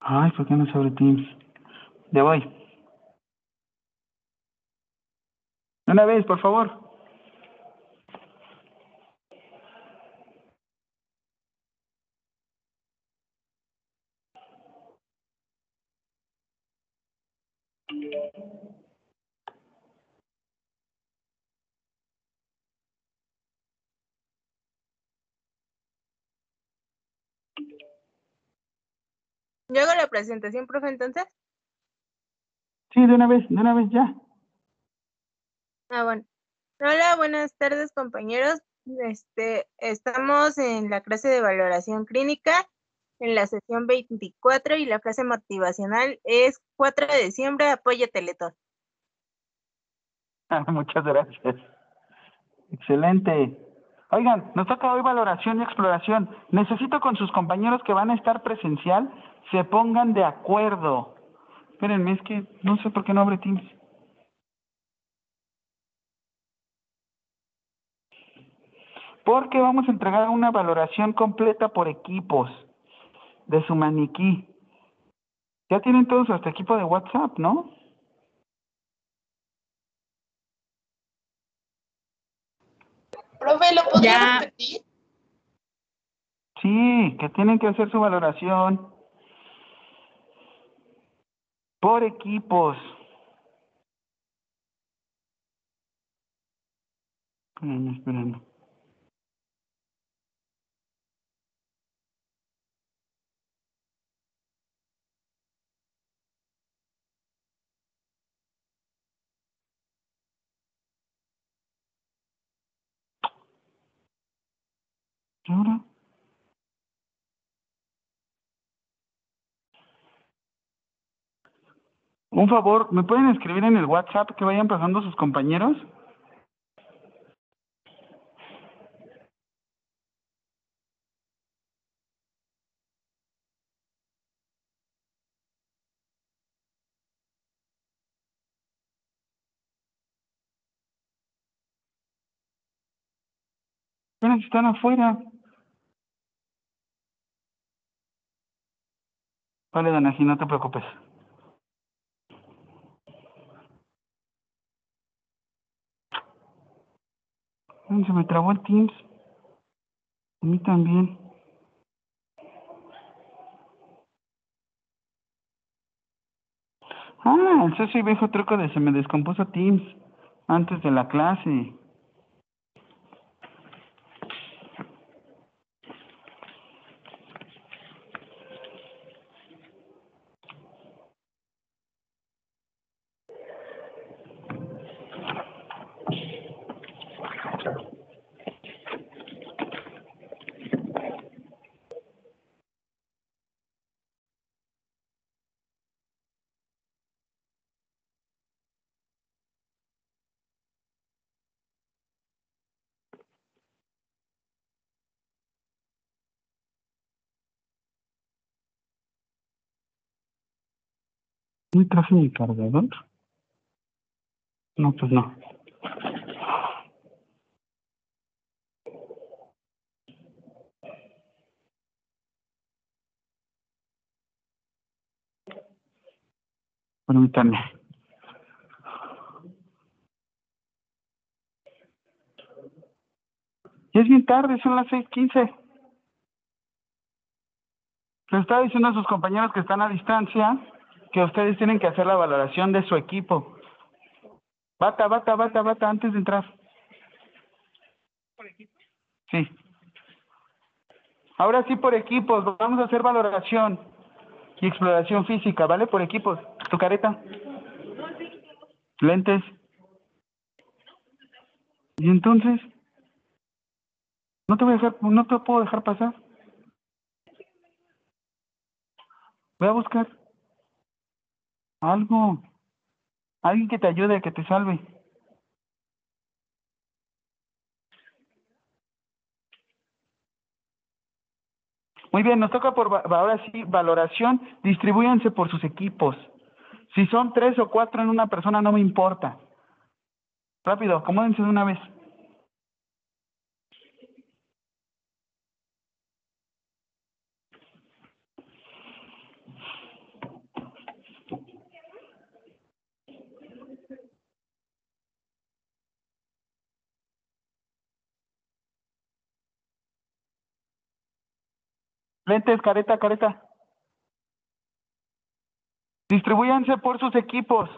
Ay, ¿por qué no se abre Teams? Ya voy. Una vez, por favor. Yo hago la presentación, profe, entonces. Sí, de una vez, de una vez ya. Ah, bueno. Hola, buenas tardes, compañeros. Este, estamos en la clase de valoración clínica, en la sesión 24, y la frase motivacional es 4 de diciembre, apoya Teletón. Ah, Muchas gracias. Excelente. Oigan, nos toca hoy valoración y exploración. Necesito con sus compañeros que van a estar presencial se pongan de acuerdo. Espérenme, es que no sé por qué no abre Teams. Porque vamos a entregar una valoración completa por equipos de su maniquí. Ya tienen todos hasta equipo de WhatsApp, ¿no? Profe, ¿lo podría Ya. repetir? Sí, que tienen que hacer su valoración por equipos. Espérenme, espérenme. ¿Y ahora? Un favor, ¿me pueden escribir en el WhatsApp que vayan pasando sus compañeros? Están afuera. Vale, Danaji, no te preocupes. Se me trabó el Teams. A mí también. Ah, el socio y viejo truco de se me descompuso Teams antes de la clase. ¿No traje mi cargador? No, pues no. Permítanme. Ya es bien tarde, son las seis quince. Les estaba diciendo a sus compañeros que están a distancia que ustedes tienen que hacer la valoración de su equipo. Bata, bata, bata, bata, antes de entrar. Sí. Ahora sí por equipos, vamos a hacer valoración y exploración física, ¿vale? Por equipos. Tu careta. Lentes. ¿Y entonces? No te voy a dejar, no te puedo dejar pasar. Voy a buscar algo. Alguien que te ayude, que te salve. Muy bien, nos toca por ahora sí valoración. Distribúyanse por sus equipos. Si son tres o cuatro en una persona, no me importa. Rápido, acomódense de una vez. Lentes, careta, careta. Distribúyanse por sus equipos.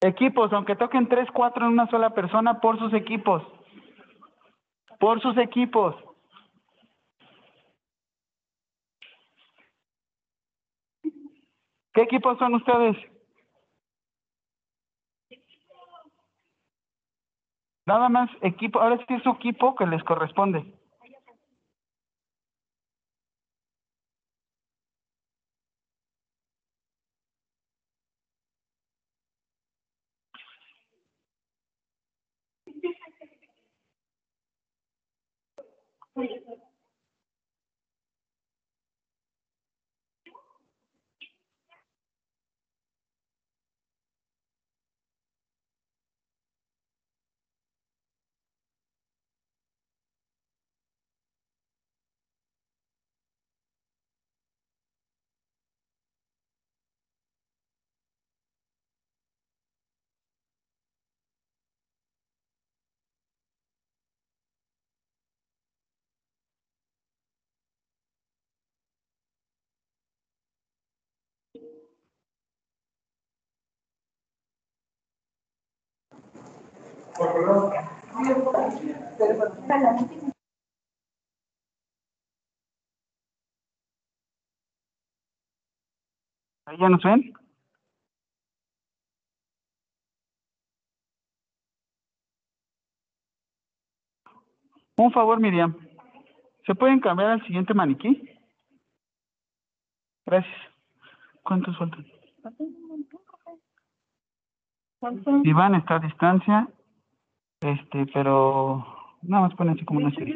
Equipos, aunque toquen tres, cuatro en una sola persona, por sus equipos. Por sus equipos. ¿Qué equipos son ustedes? Nada más equipo, ahora sí es su equipo que les corresponde. ¿Ahí ya nos ven? Un favor, Miriam. ¿Se pueden cambiar al siguiente maniquí? Gracias. ¿Cuántos faltan? Iván está a distancia, este, pero nada más pónganse como una serie.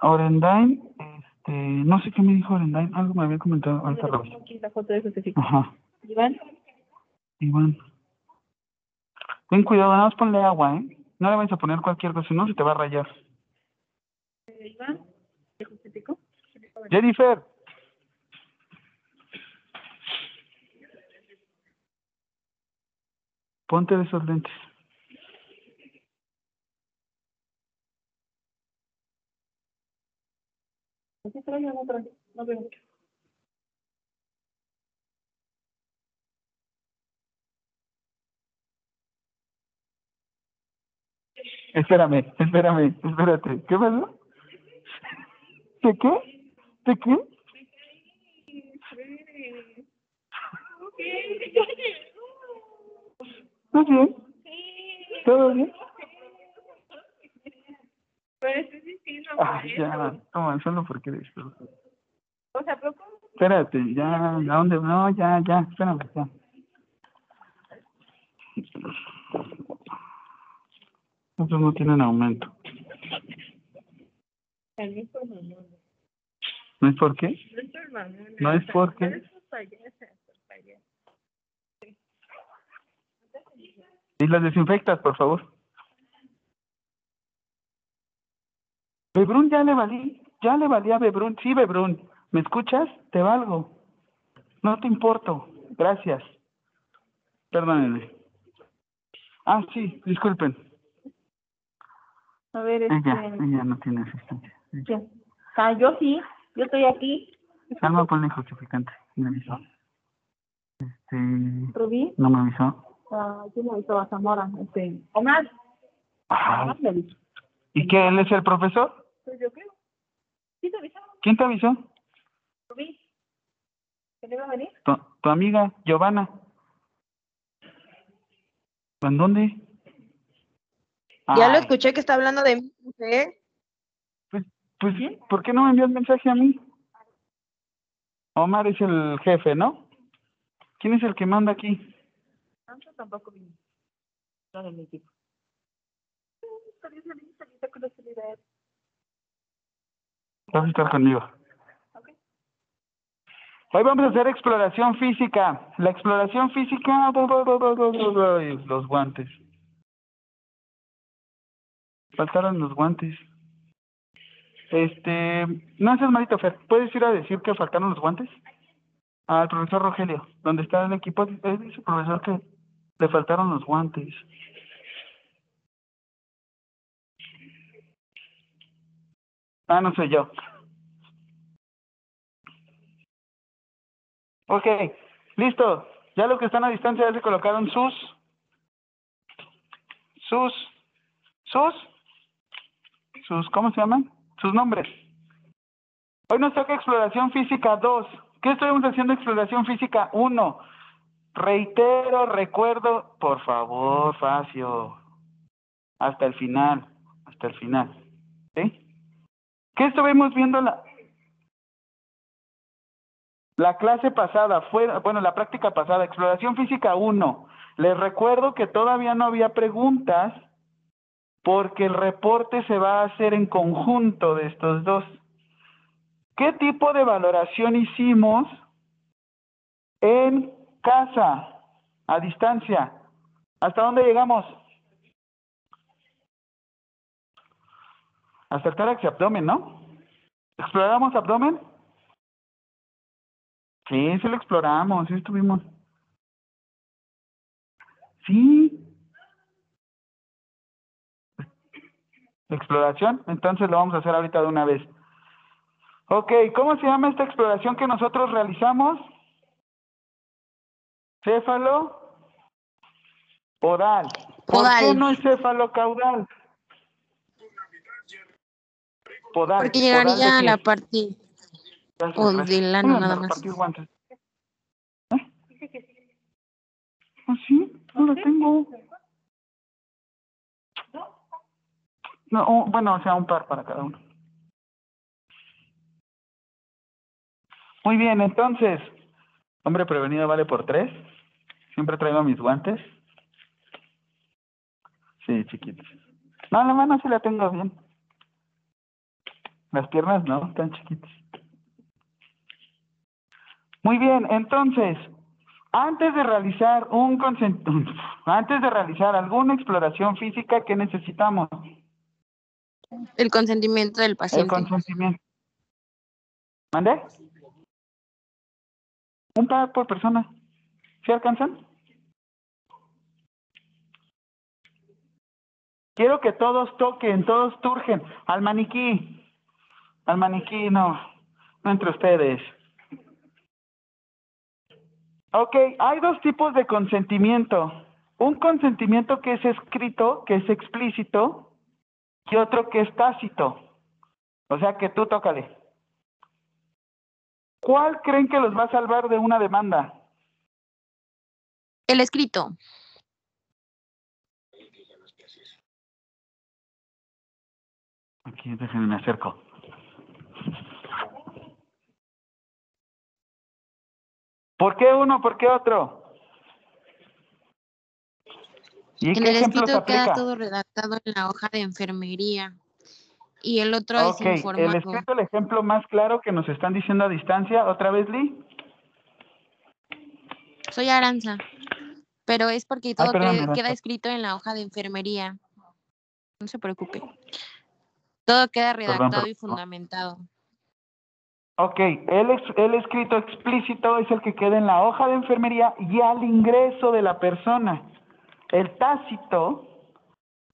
Orendain, este, no sé qué me dijo Orendain, algo me había comentado, ahorita la foto de. Ajá, Iván, Iván. Ten cuidado, nada más ponle agua, ¿eh? No le vayas a poner cualquier cosa, si no se te va a rayar. eh, Iván, ¿te justificó? Jennifer. Ponte de esos lentes. No veo. Espérame, espérame, espérate. ¿Qué pasó? ¿De qué? ¿De qué? ¿Estás bien? ¿Todo bien? Pero estoy diciendo Ay, ya, toma, solo porque eres tú. O sea, pero ¿cómo? Espérate, ya, ¿a dónde? No, ya, ya, espérame, ya. Estos no tienen aumento. También por mamón. ¿No es por qué? No es por mamón. No es No por payasa, por payasa. Y las desinfectas, por favor. Bebrún ya le valí, ya le valí a Bebrún. Sí, Bebrún, ¿me escuchas? Te valgo. No te importo. Gracias. Perdónenme. Ah, sí, disculpen. A ver, Ella, este... ella no tiene asistencia. ¿quién? Ah, yo sí. Yo estoy aquí. Calma, ponle justificante. Me avisó. Este, Rubí. no me avisó. Ah, ¿quién me avisó? A Zamora. Este... Omar. Me avisó. ¿Y qué? ¿Él es el profesor? Pues yo creo. ¿Sí te avisaron, ¿Quién te avisó? Rubí? ¿Que le iba a venir? Tu, tu amiga, Giovanna. ¿En dónde? Ya lo Ay, escuché que está hablando de mí, ¿eh? Pues, pues, ¿por qué no me envió el mensaje a mí? Omar es el jefe, ¿no? ¿Quién es el que manda aquí? Antes tampoco vino. No de mi equipo. Salí, salí, salí, con la solidaridad. Vas a estar conmigo. Hoy vamos a hacer exploración física. La exploración física, los guantes. Faltaron los guantes. Este, no seas malito, Fer. ¿Puedes ir a decir que faltaron los guantes? Al profesor Rogelio, donde está el equipo, él dice profesor que le faltaron los guantes. Ah, no soy yo. Ok, listo. Ya los que están a distancia ya se colocaron sus, sus, sus, sus, ¿cómo se llaman? Sus nombres. Hoy nos toca exploración física 2. ¿Qué estuvimos haciendo exploración física 1? Reitero, recuerdo, por favor, Facio, hasta el final, hasta el final. ¿Sí? ¿Qué estuvimos viendo la, la clase pasada? Fue, bueno, la práctica pasada, exploración física 1. Les recuerdo que todavía no había preguntas porque el reporte se va a hacer en conjunto de estos dos. ¿Qué tipo de valoración hicimos en casa, a distancia? ¿Hasta dónde llegamos? Hasta el tórax y abdomen, ¿no? ¿Exploramos abdomen? Sí, sí lo exploramos, sí estuvimos. Sí. Exploración, entonces lo vamos a hacer ahorita de una vez. Ok, ¿cómo se llama esta exploración que nosotros realizamos? Céfalo podal. ¿Por qué no es céfalo caudal? Podal. Porque ¿podal de llegaría a la parte o del ano nada más. ¿Eh? ¿Ah, sí? No lo tengo. No, oh, bueno, o sea, un par para cada uno. Muy bien, entonces, hombre prevenido vale por tres. Siempre traigo mis guantes. Sí, chiquitos. No, la mano sí la tengo bien. Las piernas no, están chiquitas. Muy bien, entonces, antes de realizar un consent- antes de realizar alguna exploración física, ¿qué necesitamos? El consentimiento del El paciente. consentimiento. ¿Mande? Un par por persona. ¿Sí alcanzan? Quiero que todos toquen, todos turgen. Al maniquí. Al maniquí, no. No entre ustedes. Ok, hay dos tipos de consentimiento. Un consentimiento que es escrito, que es explícito, y otro que es tácito. O sea que tú tócale. ¿Cuál creen que los va a salvar de una demanda? El escrito. Aquí, déjenme me acerco. ¿Por qué uno? ¿Por qué otro? ¿Y En qué el escrito queda todo redactado en la hoja de enfermería. Y el otro es el informado. escrito, el ejemplo más claro que nos están diciendo a distancia. ¿Otra vez, Lee? Soy Aranza. Pero es porque todo perdón, que- Aranza. queda escrito en la hoja de enfermería. No se preocupe. Todo queda redactado Perdón, y fundamentado. Ok, el, el escrito explícito es el que queda en la hoja de enfermería y al ingreso de la persona. El tácito,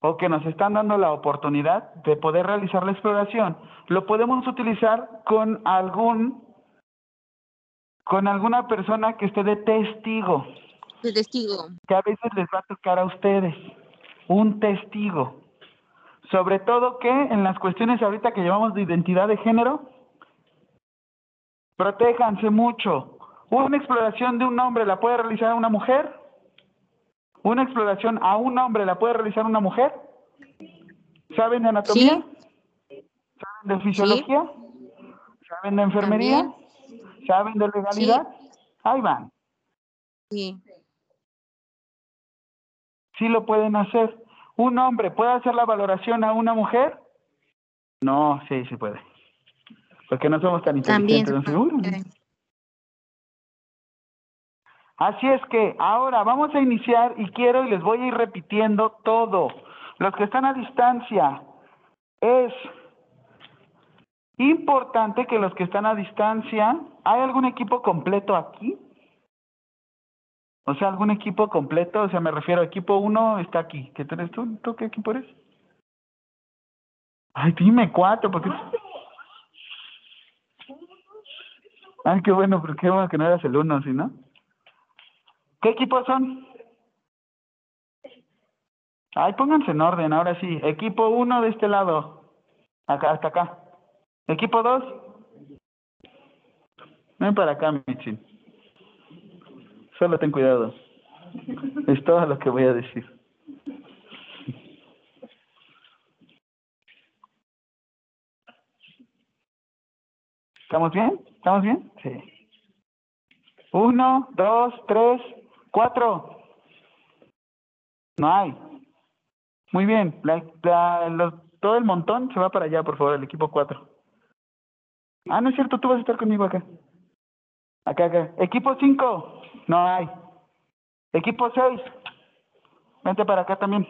o que nos están dando la oportunidad de poder realizar la exploración, lo podemos utilizar con algún con alguna persona que esté de testigo, De testigo. que a veces les va a tocar a ustedes, un testigo. Sobre todo que en las cuestiones ahorita que llevamos de identidad de género, protéjanse mucho. Una exploración de un hombre la puede realizar una mujer. Una exploración a un hombre la puede realizar una mujer. ¿Saben de anatomía? ¿Saben de fisiología? ¿Saben de enfermería? También. ¿Saben de legalidad? Ahí van. Sí. Sí lo pueden hacer. ¿Un hombre puede hacer la valoración a una mujer? No, sí, sí puede. Porque no somos tan inteligentes. se no sé, "Uy, puede. Así es que ahora vamos a iniciar y quiero y les voy a ir repitiendo todo. Los que están a distancia, es importante que los que están a distancia, ¿hay algún equipo completo aquí? O sea, algún equipo completo, o sea, me refiero, a equipo uno está aquí. ¿Qué tenés tú? ¿Tú qué equipo eres? Ay, dime cuatro, porque... Ah, Ay, qué bueno, pero qué bueno que no eras el uno, ¿sí, no? ¿Qué equipos son? Ay, pónganse en orden, ahora sí. Equipo uno de este lado, acá, hasta acá. Equipo dos. Ven para acá, Michin. Solo ten cuidado. Es todo lo que voy a decir. ¿Estamos bien? ¿Estamos bien? Sí. Uno, dos, tres, cuatro. No hay. Muy bien. La, la- todo el montón se va para allá, por favor, el equipo cuatro. Ah, no es cierto, tú vas a estar conmigo acá. Acá, acá. Equipo cinco. No hay. Equipo seis. Vente para acá también.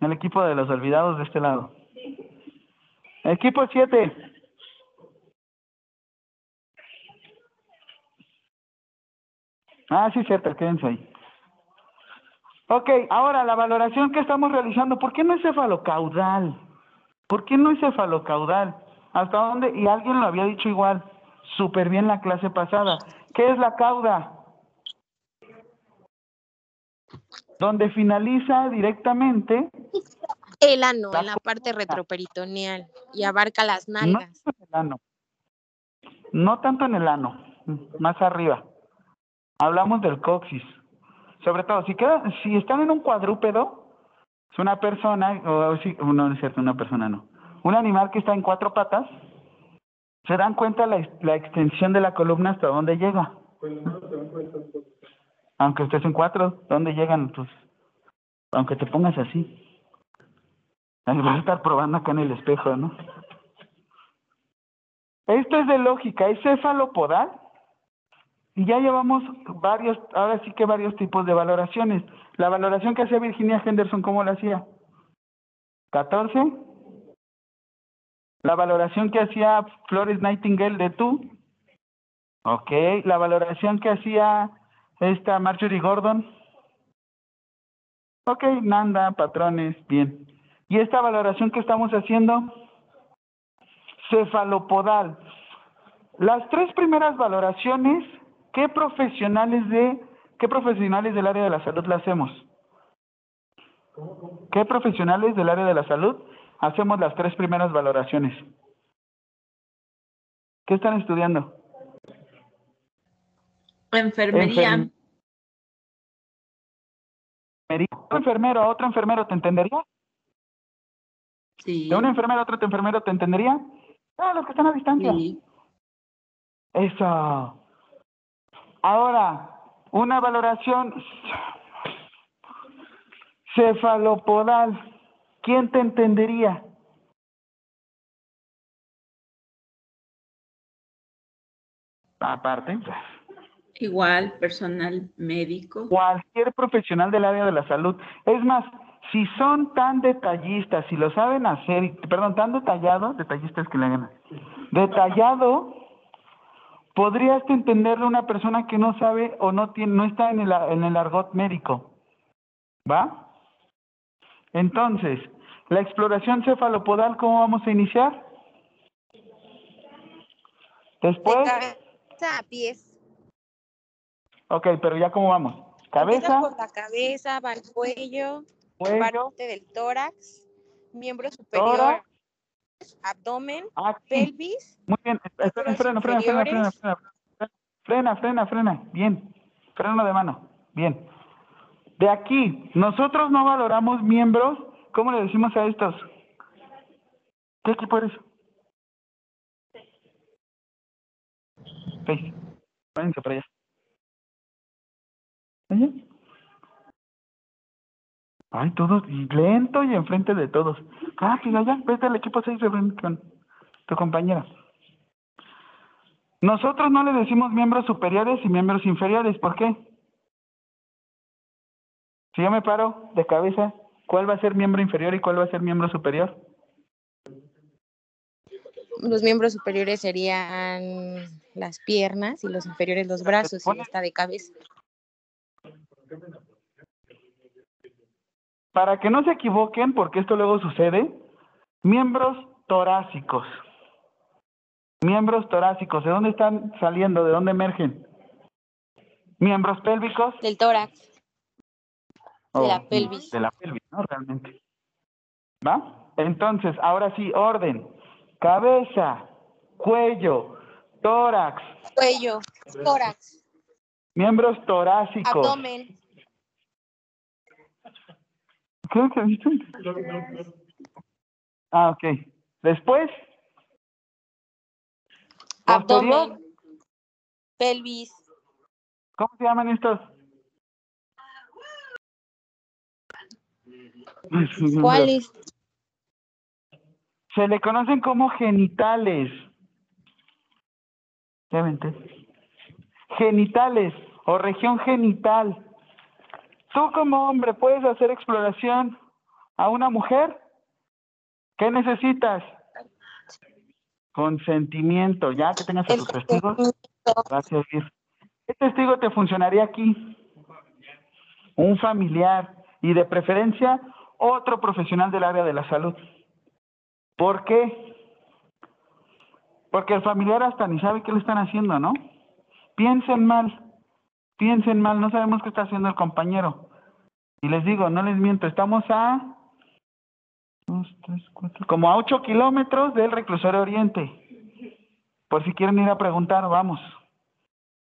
El equipo de los olvidados de este lado. Equipo siete. Ah, sí, cierto, quédense ahí. Ok, ahora la valoración que estamos realizando, ¿por qué no es cefalocaudal? ¿Por qué no es cefalocaudal? ¿Hasta dónde? Y alguien lo había dicho igual, súper bien la clase pasada. ¿Qué es la cauda? Donde finaliza directamente, El ano, La en la parte retroperitoneal y abarca las no nalgas. tanto en el ano, no tanto en el ano, más arriba. Hablamos del coxis. Sobre todo, si queda, si están en un cuadrúpedo, es una persona, o sí, no, no es cierto, una persona no. Un animal que está en cuatro patas, se dan cuenta la, la extensión de la columna hasta dónde llega. Aunque estés en cuatro, ¿dónde llegan tus? Aunque te pongas así. Vas a estar probando acá en el espejo, ¿no? Esto es de lógica, es cefalopodal. Y ya llevamos varios, ahora sí que varios tipos de valoraciones. La valoración que hacía Virginia Henderson, ¿cómo la hacía? 14. La valoración que hacía Flores Nightingale de tú. Ok. La valoración que hacía esta Marjorie Gordon. Ok, Nanda, patrones, bien. ¿Y esta valoración que estamos haciendo? Cefalopodal. Las tres primeras valoraciones, ¿qué profesionales de qué profesionales del área de la salud la hacemos? ¿Qué profesionales del área de la salud hacemos las tres primeras valoraciones? ¿Qué están estudiando? Enfermería. Enferm- Otro enfermero a otro enfermero te entendería? Sí. ¿De un enfermero a otro enfermero te entendería? Ah, los que están a distancia. Sí. Eso. Ahora, una valoración cefalopodal. ¿Quién te entendería? Aparte, Igual, personal médico. cualquier profesional del área de la salud. Es más, si son tan detallistas, si lo saben hacer, perdón, tan detallados, detallistas que le hagan, detallado, podrías entenderle a una persona que no sabe o no tiene, no está en el, en el argot médico. ¿Va? Entonces, la exploración cefalopodal, ¿cómo vamos a iniciar? De Después, cabeza a pies. ok, pero ya cómo vamos. Cabeza, por la cabeza, va al cuello, cuello, parte del tórax, miembro superior, tórax, abdomen, aquí. pelvis, Muy bien, frena, frena, frena, frena, inferiores. frena, frena, frena, frena, bien, freno de mano, bien. De aquí, nosotros no valoramos miembros, ¿cómo le decimos a estos? ¿Qué equipo eres? Seis. Váyanse para allá. ¿Allá? Ay, todos, y lento y enfrente de todos. Rápido, ya, vete al equipo 6 con tu compañera. Nosotros no le decimos miembros superiores y miembros inferiores, ¿por qué? Si yo me paro de cabeza, ¿cuál va a ser miembro inferior y cuál va a ser miembro superior? los miembros superiores serían las piernas y los inferiores los brazos y está de cabeza. Para que no se equivoquen, porque esto luego sucede, miembros torácicos. Miembros torácicos, ¿de dónde están saliendo? ¿De dónde emergen? Miembros pélvicos. Del tórax. De la Oh, pelvis. De la pelvis, ¿no? Realmente. ¿Va? Entonces, ahora sí, orden. Cabeza, cuello, tórax, Cuello, tórax, miembros torácicos. abdomen. Ah, ok. Después, posterior, abdomen, pelvis, ¿cómo se llaman estos? ¿Cuáles? Se le conocen como genitales. Genitales o región genital. Tú como hombre puedes hacer exploración a una mujer. ¿Qué necesitas? Consentimiento. Ya que tengas a tus testigos. Gracias. ¿Qué testigo te funcionaría aquí? Un familiar y de preferencia otro profesional del área de la salud. ¿Por qué? Porque el familiar hasta ni sabe qué le están haciendo, ¿no? Piensen mal, piensen mal, no sabemos qué está haciendo el compañero. Y les digo, no les miento, estamos a dos, tres, cuatro, como a ocho kilómetros del reclusorio oriente. Por si quieren ir a preguntar, vamos.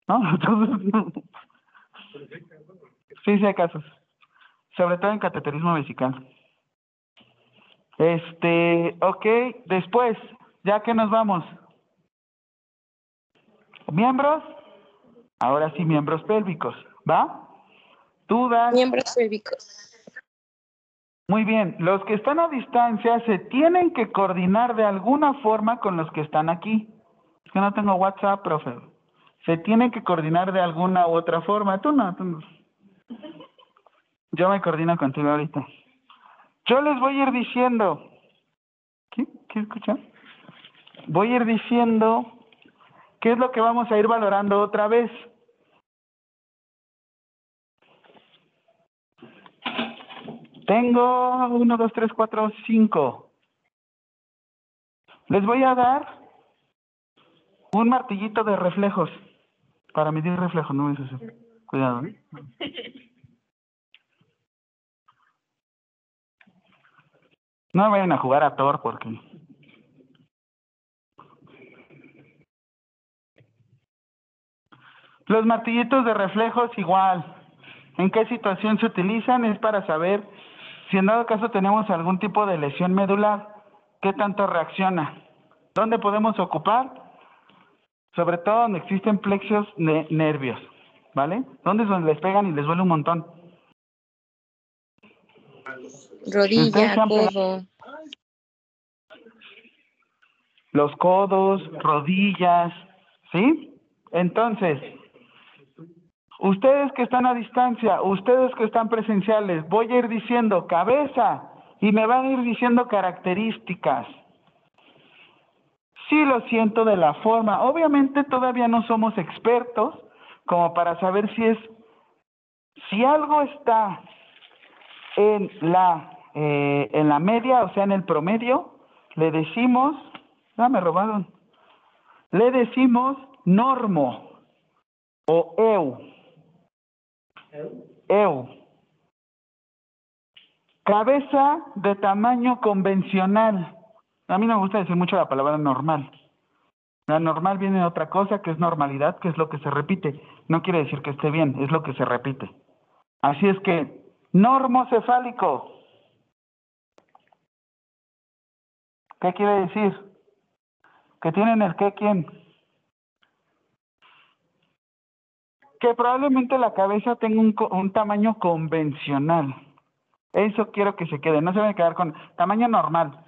¿No? Entonces, sí, sí hay casos. Sobre todo en cateterismo vesical. Este, ok, después, ya que nos vamos. Miembros, ahora sí, miembros pélvicos, ¿va? Dudas. Miembros pélvicos. Muy bien, los que están a distancia se tienen que coordinar de alguna forma con los que están aquí. Es que no tengo WhatsApp, profe. Se tienen que coordinar de alguna u otra forma. Tú no, tú no. Yo me coordino contigo ahorita. Yo les voy a ir diciendo. ¿Qué? ¿Qué escuchan? Voy a ir diciendo qué es lo que vamos a ir valorando otra vez. Tengo uno, dos, tres, cuatro, cinco. Les voy a dar un martillito de reflejos para medir reflejos, no eso. Cuidado. ¿eh? No vayan a jugar a Thor porque Los martillitos de reflejos igual. ¿En qué situación se utilizan? Es para saber si en dado caso tenemos algún tipo de lesión medular, qué tanto reacciona. ¿Dónde podemos ocupar? Sobre todo donde existen plexos ne- nervios, ¿vale? ¿Dónde es donde les pegan y les duele un montón? Rodilla, codo. los codos, rodillas, ¿sí? Entonces, ustedes que están a distancia, ustedes que están presenciales, voy a ir diciendo cabeza y me van a ir diciendo características. Sí lo siento de la forma. Obviamente todavía no somos expertos como para saber si es, si algo está en la, eh, en la media, o sea, en el promedio, le decimos, ah, me robaron, le decimos normo o eu. Eu. Cabeza de tamaño convencional. A mí no me gusta decir mucho la palabra normal. La normal viene de otra cosa, que es normalidad, que es lo que se repite. No quiere decir que esté bien, es lo que se repite. Así es que, normocefálico. ¿Qué quiere decir? Que tienen el qué quién. Que probablemente la cabeza tenga un, un tamaño convencional. Eso quiero que se quede. No se van a quedar con tamaño normal.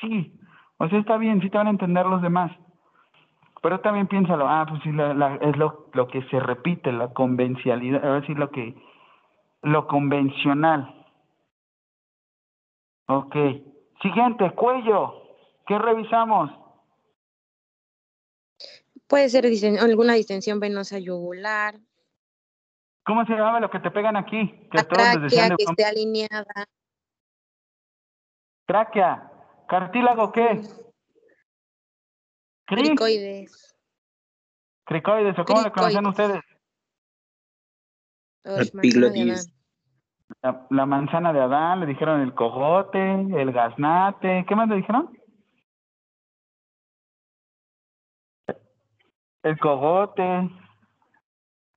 Sí. O sea, está bien, sí te van a entender los demás. Pero también piénsalo, ah, pues sí, la- es lo, lo que se repite, la convencionalidad, a ver si lo que, lo convencional. Ok. Siguiente, cuello. ¿Qué revisamos? Puede ser disten- alguna distensión venosa yugular, ¿Cómo se llama lo que te pegan aquí? Que tráquea de que esté alineada, Tráquea. ¿Cartílago qué? Cri, Cricoides. cricoides, ¿o cómo le conocen ustedes? Epiglotis. La, la manzana de Adán, le dijeron el cojote, el gaznate, ¿qué más le dijeron? El cogote.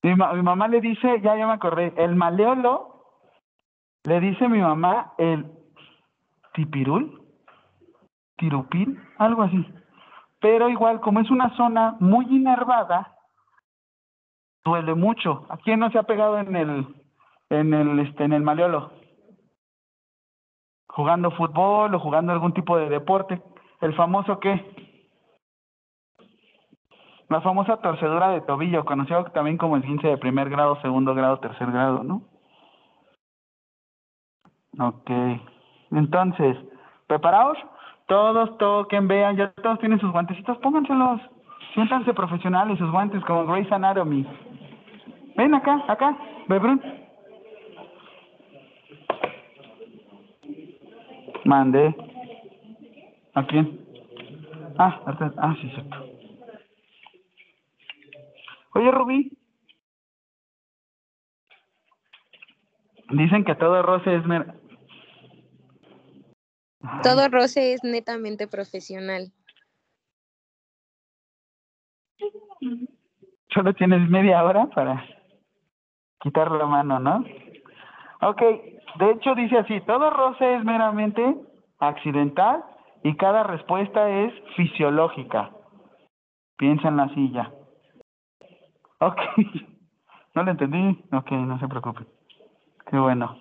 Mi, mi mamá le dice, ya, ya me acordé, el maleolo, le dice mi mamá el tipirul, tirupil, algo así. Pero igual, como es una zona muy inervada, duele mucho. ¿A quién no se ha pegado en el, en el, este, en el maleolo? Jugando fútbol o jugando algún tipo de deporte. ¿El famoso qué? La famosa torcedura de tobillo, conocido también como el 15 de primer grado, segundo grado, tercer grado, ¿no? Ok. Entonces, ¿preparados? Todos toquen, vean, ya todos tienen sus guantecitos, pónganselos. Siéntanse profesionales, sus guantes como Grey's Anatomy. Ven acá, acá, Bebrun. Mande. ¿A quién? Ah, ah, sí, cierto. Oye, Rubí. Dicen que todo roce es mer... Todo roce es netamente profesional. Solo tienes media hora para quitar la mano, ¿no? Ok, de hecho dice así, todo roce es meramente accidental y cada respuesta es fisiológica. Piensa en la silla. Ok, no lo entendí. Ok, no se preocupe. Qué bueno.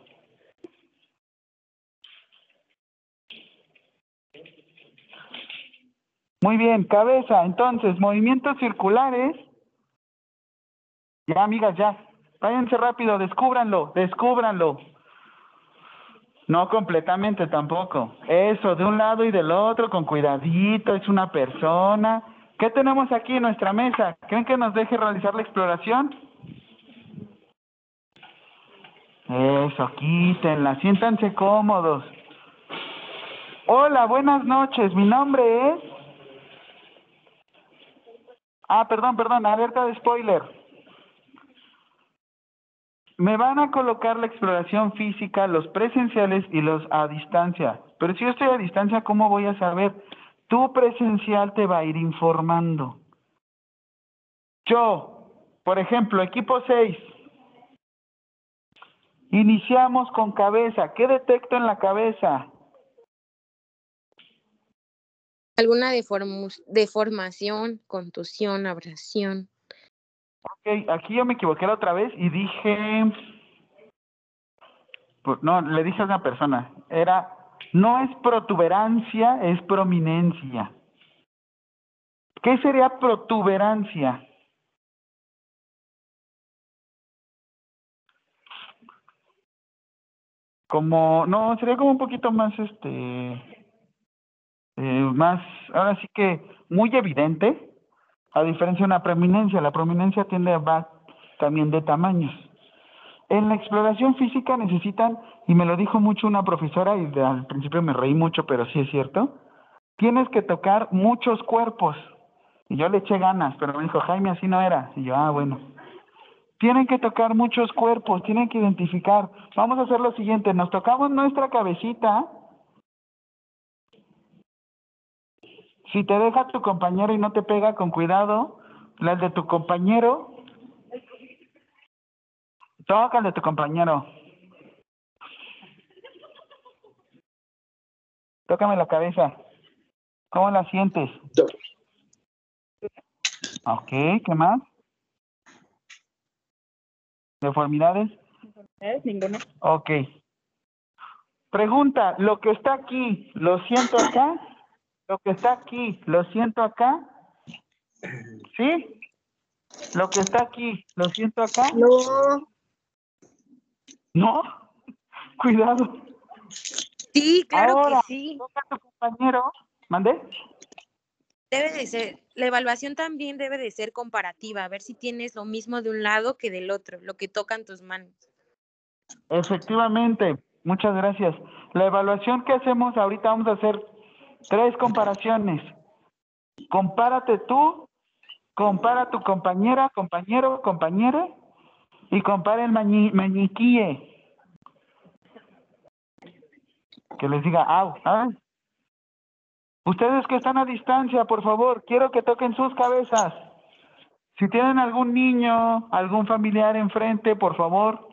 Muy bien, cabeza. Entonces, movimientos circulares. Ya, amigas, ya. Váyanse rápido, descúbranlo, descúbranlo. No completamente tampoco. Eso, de un lado y del otro, con cuidadito, es una persona. ¿Qué tenemos aquí en nuestra mesa? ¿Creen que nos deje realizar la exploración? Eso, quítenla, siéntanse cómodos. Hola, buenas noches, mi nombre es... Ah, perdón, perdón, alerta de spoiler. Me van a colocar la exploración física, los presenciales y los a distancia. Pero si yo estoy a distancia, ¿cómo voy a saber? Tu presencial te va a ir informando. Yo, por ejemplo, equipo 6. Iniciamos con cabeza. ¿Qué detecto en la cabeza? Alguna deformación, contusión, abrasión. Ok, aquí yo me equivoqué la otra vez y dije... pues, No, le dije a una persona. Era, no es protuberancia, es prominencia. ¿Qué sería protuberancia? Como, no, sería como un poquito más, este, eh, más, ahora sí que muy evidente, a diferencia de una prominencia. La prominencia tiende a va también de tamaños. En la exploración física necesitan, y me lo dijo mucho una profesora, y al principio me reí mucho, pero sí es cierto, tienes que tocar muchos cuerpos. Y yo le eché ganas, pero me dijo, Jaime, así no era. Y yo, ah, bueno. Tienen que tocar muchos cuerpos, tienen que identificar. Vamos a hacer lo siguiente, nos tocamos nuestra cabecita. Si te deja tu compañero y no te pega con cuidado, la de tu compañero, toca el de tu compañero. Tócame la cabeza. ¿Cómo la sientes? Ok, ¿qué más? ¿Deformidades? ¿Eh? Ninguna. Ok. Pregunta, ¿lo que está aquí, lo siento acá? ¿Lo que está aquí, lo siento acá? ¿Sí? ¿Lo que está aquí, lo siento acá? No, ¿No? Cuidado. Sí, claro Ahora. que sí. Toca a tu compañero. ¿Mandé? Debe de ser, la evaluación también debe de ser comparativa, a ver si tienes lo mismo de un lado que del otro, lo que tocan tus manos. Efectivamente, muchas gracias. La evaluación que hacemos ahorita vamos a hacer tres comparaciones. compárate tú, compara a tu compañera, compañero, compañere y compara el. Que les diga, au, au. Ustedes que están a distancia, por favor, quiero que toquen sus cabezas. Si tienen algún niño, algún familiar enfrente, por favor,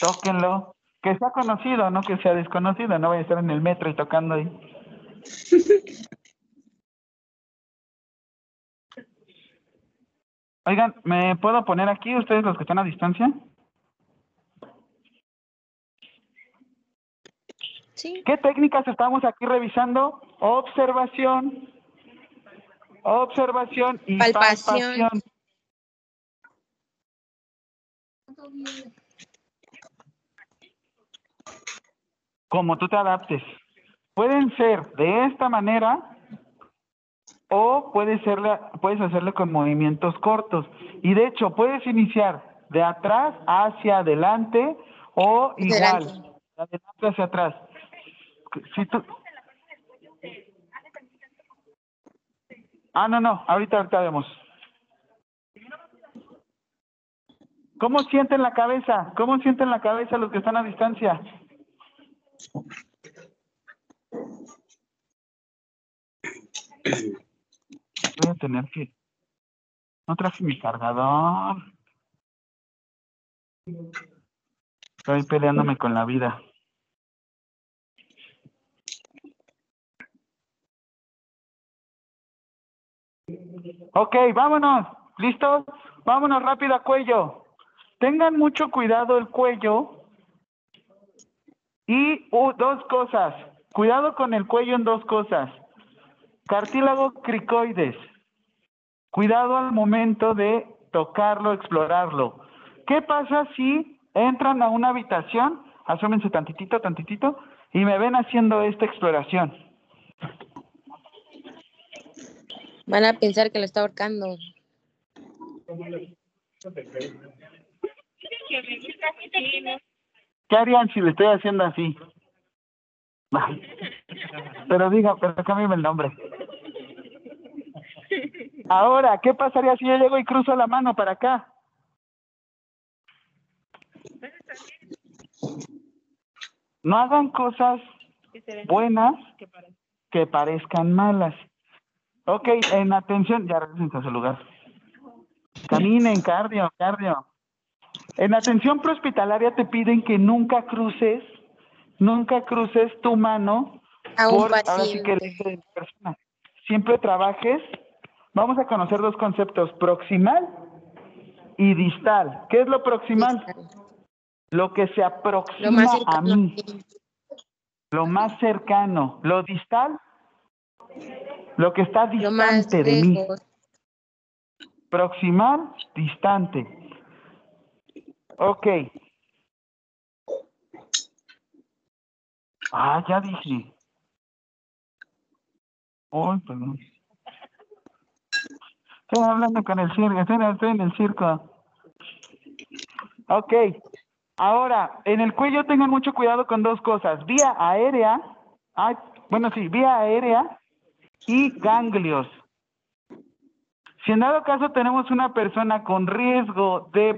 tóquenlo. Que sea conocido, no que sea desconocido, no vaya a estar en el metro y tocando ahí. Oigan, ¿me puedo poner aquí ustedes los que están a distancia? Sí. ¿Qué técnicas estamos aquí revisando? Observación, observación y Palpación. palpación. Como tú te adaptes. Pueden ser de esta manera o puedes, serle, puedes hacerle con movimientos cortos. Y de hecho, puedes iniciar de atrás hacia adelante o igual, de adelante hacia atrás. Si tú... Ah, no, no, ahorita, ahorita vemos. ¿Cómo sienten la cabeza? ¿Cómo sienten la cabeza los que están a distancia? Voy a tener que... No traje mi cargador. Estoy peleándome con la vida. Ok, vámonos. ¿Listos? Vámonos rápido a cuello. Tengan mucho cuidado el cuello. Y uh, dos cosas. Cuidado con el cuello en dos cosas. Cartílago cricoides. Cuidado al momento de tocarlo, explorarlo. ¿Qué pasa si entran a una habitación? Asómense tantitito, tantitito, y me ven haciendo esta exploración. Van a pensar que lo está ahorcando. ¿Qué harían si le estoy haciendo así? Pero diga, pero cámbiame el nombre. Ahora, ¿qué pasaría si yo llego y cruzo la mano para acá? No hagan cosas buenas que parezcan malas. Ok, en atención, ya regresen a su lugar. Caminen, cardio, cardio. En atención prehospitalaria te piden que nunca cruces, nunca cruces tu mano A un por, ahora sí que paciente. eres persona. Siempre trabajes. Vamos a conocer dos conceptos, proximal y distal. ¿Qué es lo proximal? Lo que se aproxima a mí, lo más cercano. Lo distal, lo que está distante de mí. Proximal, distante. Ok. Ah, ya dije. Perdón. Estoy hablando con el circo, estoy, en- el circo. Ok. Ahora, en el cuello tengan mucho cuidado con dos cosas. Vía aérea, ay, bueno, sí, vía aérea y ganglios. Si en dado caso tenemos una persona con riesgo de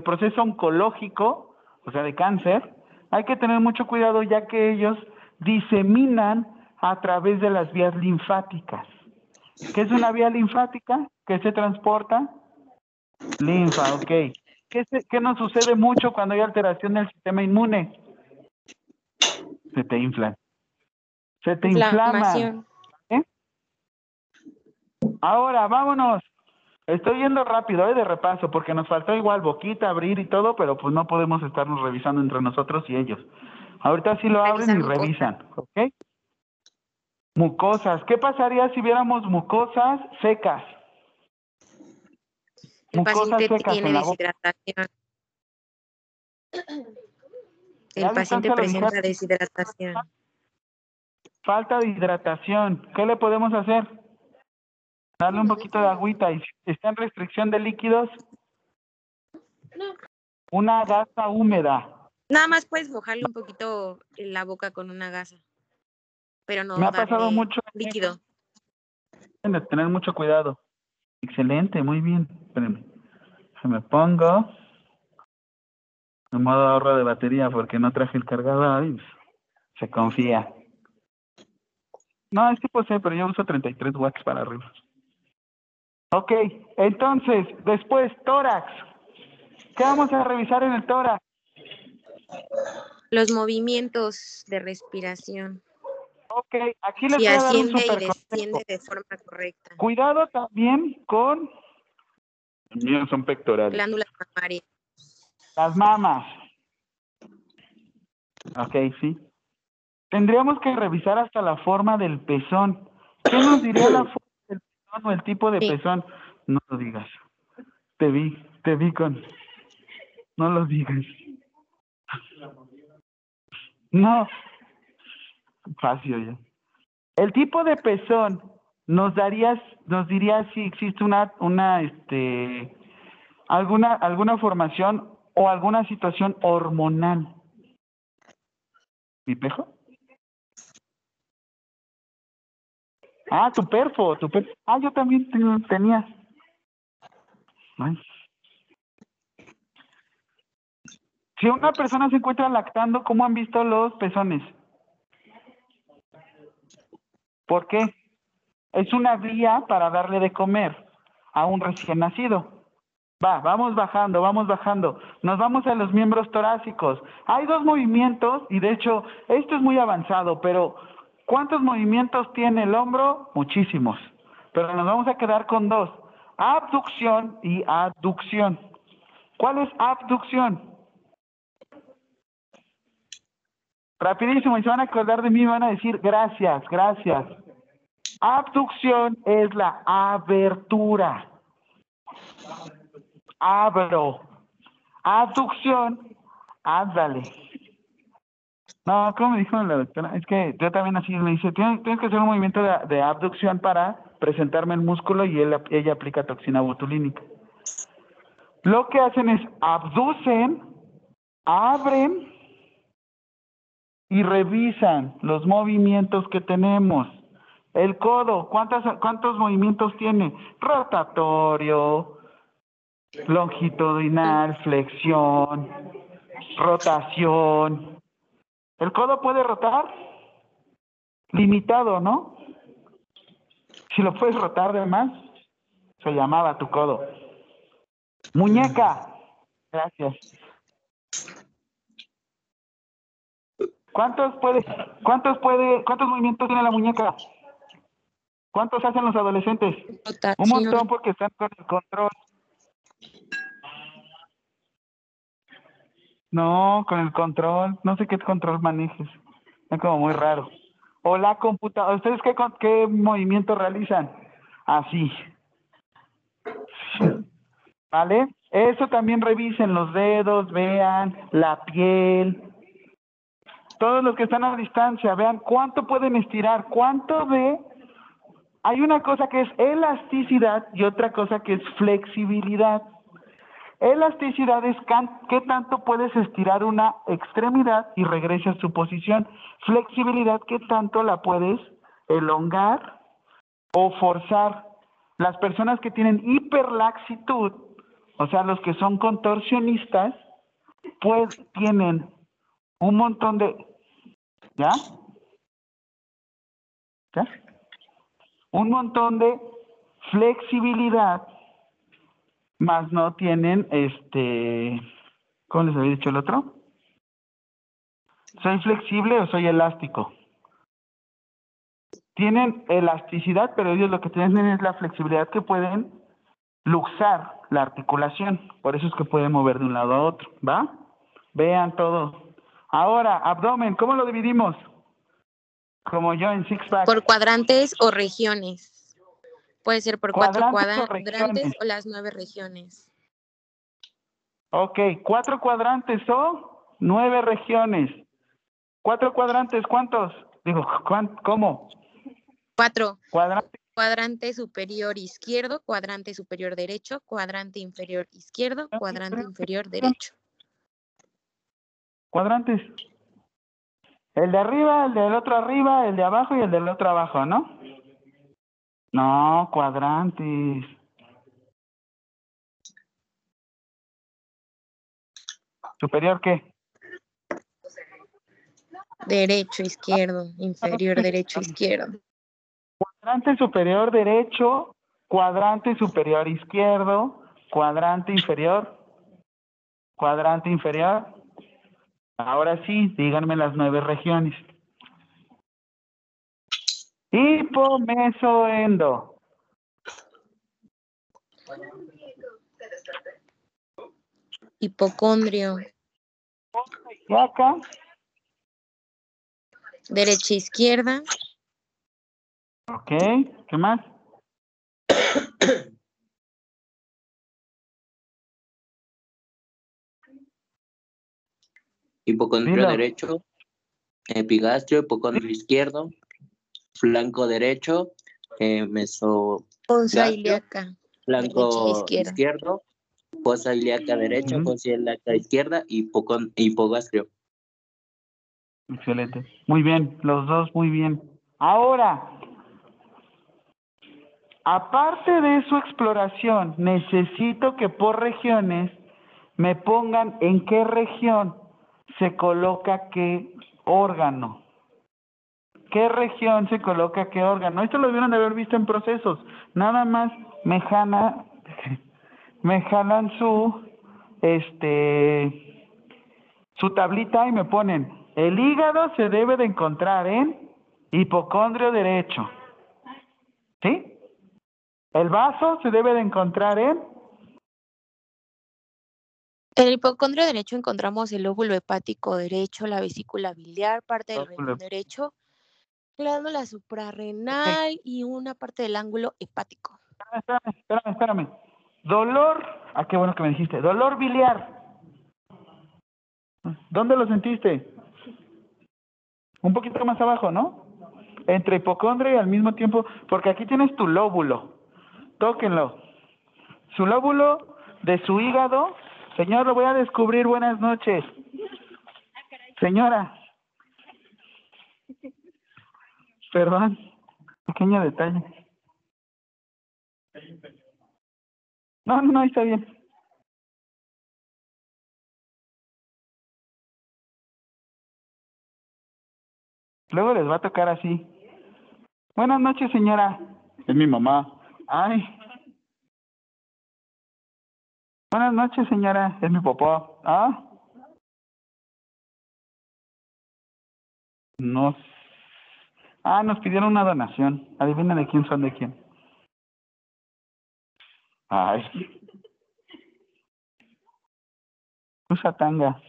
proceso oncológico, o sea, de cáncer, hay que tener mucho cuidado ya que ellos diseminan a través de las vías linfáticas. ¿Qué es una vía linfática? ¿Qué se transporta? Linfa, ok. ¿Qué, se- qué nos sucede mucho cuando hay alteración del sistema inmune? Se te inflan. Se te inflaman. Inflamación. Ahora, vámonos. Estoy yendo rápido, ¿eh? De repaso, porque nos faltó igual boquita, abrir y todo, pero pues no podemos estarnos revisando entre nosotros y ellos. Ahorita sí lo abren y revisan, ¿ok? Mucosas. ¿Qué pasaría si viéramos mucosas secas? El Mucosas paciente secas tiene en la boca. deshidratación. El paciente presenta deshidratación. Falta de hidratación. ¿Qué le podemos hacer? Darle un poquito de agüita. Y si está en restricción de líquidos, una gasa húmeda. Nada más puedes mojarle un poquito la boca con una gasa. Pero no Me ha pasado mucho. líquido. de tener mucho cuidado. Excelente, muy bien. Espérenme. Se me pongo en modo ahorro de batería porque no traje el cargador y se confía. No, es tipo C, pero yo uso 33 watts para arriba. Ok, entonces, después, tórax. ¿Qué vamos a revisar en el tórax? Los movimientos de respiración. Ok, aquí les Si voy a dar un asciende y super consejo. desciende de forma correcta. Cuidado también con... Los míos son pectorales. Glándula mamaria. Las mamas. Ok, sí. Tendríamos que revisar hasta la forma del pezón. ¿Qué nos diría la forma del pezón o el tipo de Sí. pezón? No lo digas. Te vi, te vi con... No lo digas. No. Fácil ya. El tipo de pezón nos darías, nos diría si existe una, una, este, alguna, alguna formación o alguna situación hormonal. ¿Mi? Ah, tu perfo, tu perfo. Ah, yo también tenía. Si una persona se encuentra lactando, ¿cómo han visto los pezones? ¿Por qué? Es una vía para darle de comer a un recién nacido. Va, vamos bajando, vamos bajando. Nos vamos a los miembros torácicos. Hay dos movimientos y de hecho esto es muy avanzado, pero ¿cuántos movimientos tiene el hombro? Muchísimos. Pero nos vamos a quedar con dos. Abducción y aducción. ¿Cuál es abducción? Rapidísimo, y se van a acordar de mí van a decir gracias, gracias. Abducción es la abertura. Abro. Abducción, ándale. No, ¿cómo me dijo la doctora? Es que yo también así me dice, tienes, tienes que hacer un movimiento de, de abducción para presentarme el músculo y él, ella aplica toxina botulínica. Lo que hacen es abducen, abren y revisan los movimientos que tenemos. El codo, ¿cuántas, ¿cuántos movimientos tiene? Rotatorio, longitudinal, flexión, rotación. ¿El codo puede rotar? Limitado, ¿no? Si lo puedes rotar de más, se llamaba tu codo. Muñeca. Gracias. ¿Cuántos puede, cuántos puede, cuántos movimientos tiene la muñeca? ¿Cuántos hacen los adolescentes? Un Rotación. montón porque están con el control. No, con el control. No sé qué control manejes. Es como muy raro. O la computadora. ¿Ustedes qué, qué movimiento realizan? Así. ¿Vale? Eso también revisen los dedos, vean la piel. Todos los que están a distancia, vean cuánto pueden estirar, cuánto de hay una cosa que es elasticidad y otra cosa que es flexibilidad. Elasticidad es qué tanto puedes estirar una extremidad y regresa a su posición. Flexibilidad, qué tanto la puedes elongar o forzar. Las personas que tienen hiperlaxitud, o sea, los que son contorsionistas, pues tienen un montón de... ¿Ya? ¿Ya? un montón de flexibilidad, más no tienen este, ¿cómo les había dicho el otro? ¿Soy flexible o soy elástico? Tienen elasticidad, pero ellos lo que tienen es la flexibilidad que pueden luxar la articulación, por eso es que pueden mover de un lado a otro, ¿va? Vean todo. Ahora, abdomen, ¿cómo lo dividimos? Como yo en six pack. Por cuadrantes o regiones. Puede ser por cuatro Cuadrantes o las nueve regiones. Ok, cuatro cuadrantes o nueve regiones. Cuatro cuadrantes, ¿cuántos? Digo, ¿cuán- ¿cómo? Cuatro. Cuadrante, Cuadrante superior izquierdo, cuadrante superior derecho, cuadrante inferior izquierdo, cuadrante inferior derecho. Cuadrantes. El de arriba, el del otro arriba, el de abajo y el del otro abajo, ¿no? No, cuadrantes. ¿Superior qué? Derecho, izquierdo, inferior, derecho, izquierdo. Cuadrante superior derecho, cuadrante superior izquierdo, cuadrante inferior, cuadrante inferior. Ahora sí, díganme las nueve regiones. Hipomesoendo. Hipocondrio, acá, derecha, izquierda, ok, ¿qué más? Hipocondrio derecho, epigastrio, hipocondrio izquierdo, flanco derecho, eh, meso, fosa Gastrio. ilíaca, flanco izquierdo, fosa ilíaca derecha, fosa ilíaca izquierda y hipocon- hipogastrio. Excelente. Muy bien, los dos muy bien. Ahora, aparte de su exploración, necesito que por regiones me pongan en qué región se coloca qué órgano. ¿Qué región se coloca qué órgano? Esto lo debieron de haber visto en procesos. Nada más me jala, me jalan su, este, su tablita y me ponen, el hígado se debe de encontrar en hipocondrio derecho. ¿Sí? El vaso se debe de encontrar en, En el hipocondrio derecho encontramos el óvulo hepático derecho, la vesícula biliar, parte del Óvulo riñón derecho, glándula suprarrenal y una parte del ángulo hepático. espérame, espérame, espérame. Dolor, ah, qué bueno que me dijiste, dolor biliar. ¿Dónde lo sentiste? Un poquito más abajo, ¿no? Entre hipocondrio y al mismo tiempo, porque aquí tienes tu lóbulo. Tóquenlo. Su lóbulo de su hígado. Señor, lo voy a descubrir. Buenas noches. Señora. Perdón. Pequeño detalle. No, no, no, está bien. Luego les va a tocar así. Buenas noches, señora. Es mi mamá. Ay. Buenas noches, señora. Es mi papá. Ah. Nos. Ah, nos pidieron una donación. Adivina de quién son de quién. Ay. Usa tanga.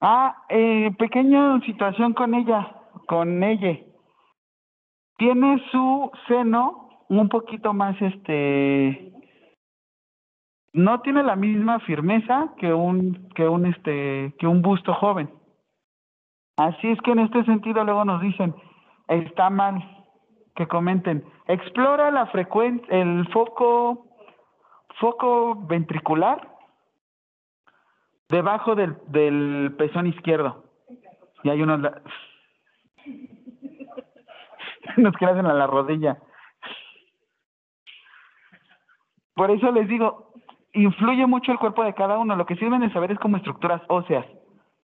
Ah, eh, pequeña situación con ella, con ella. Tiene su seno un poquito más, este, no tiene la misma firmeza que un, que un, este, que un busto joven. Así es que en este sentido luego nos dicen, está mal que comenten, explora la frecuencia, el foco, foco ventricular debajo del, del pezón izquierdo. Y hay unos... Nos crecen a la rodilla. Por eso les digo, influye mucho el cuerpo de cada uno. Lo que sirven de saber es como estructuras óseas.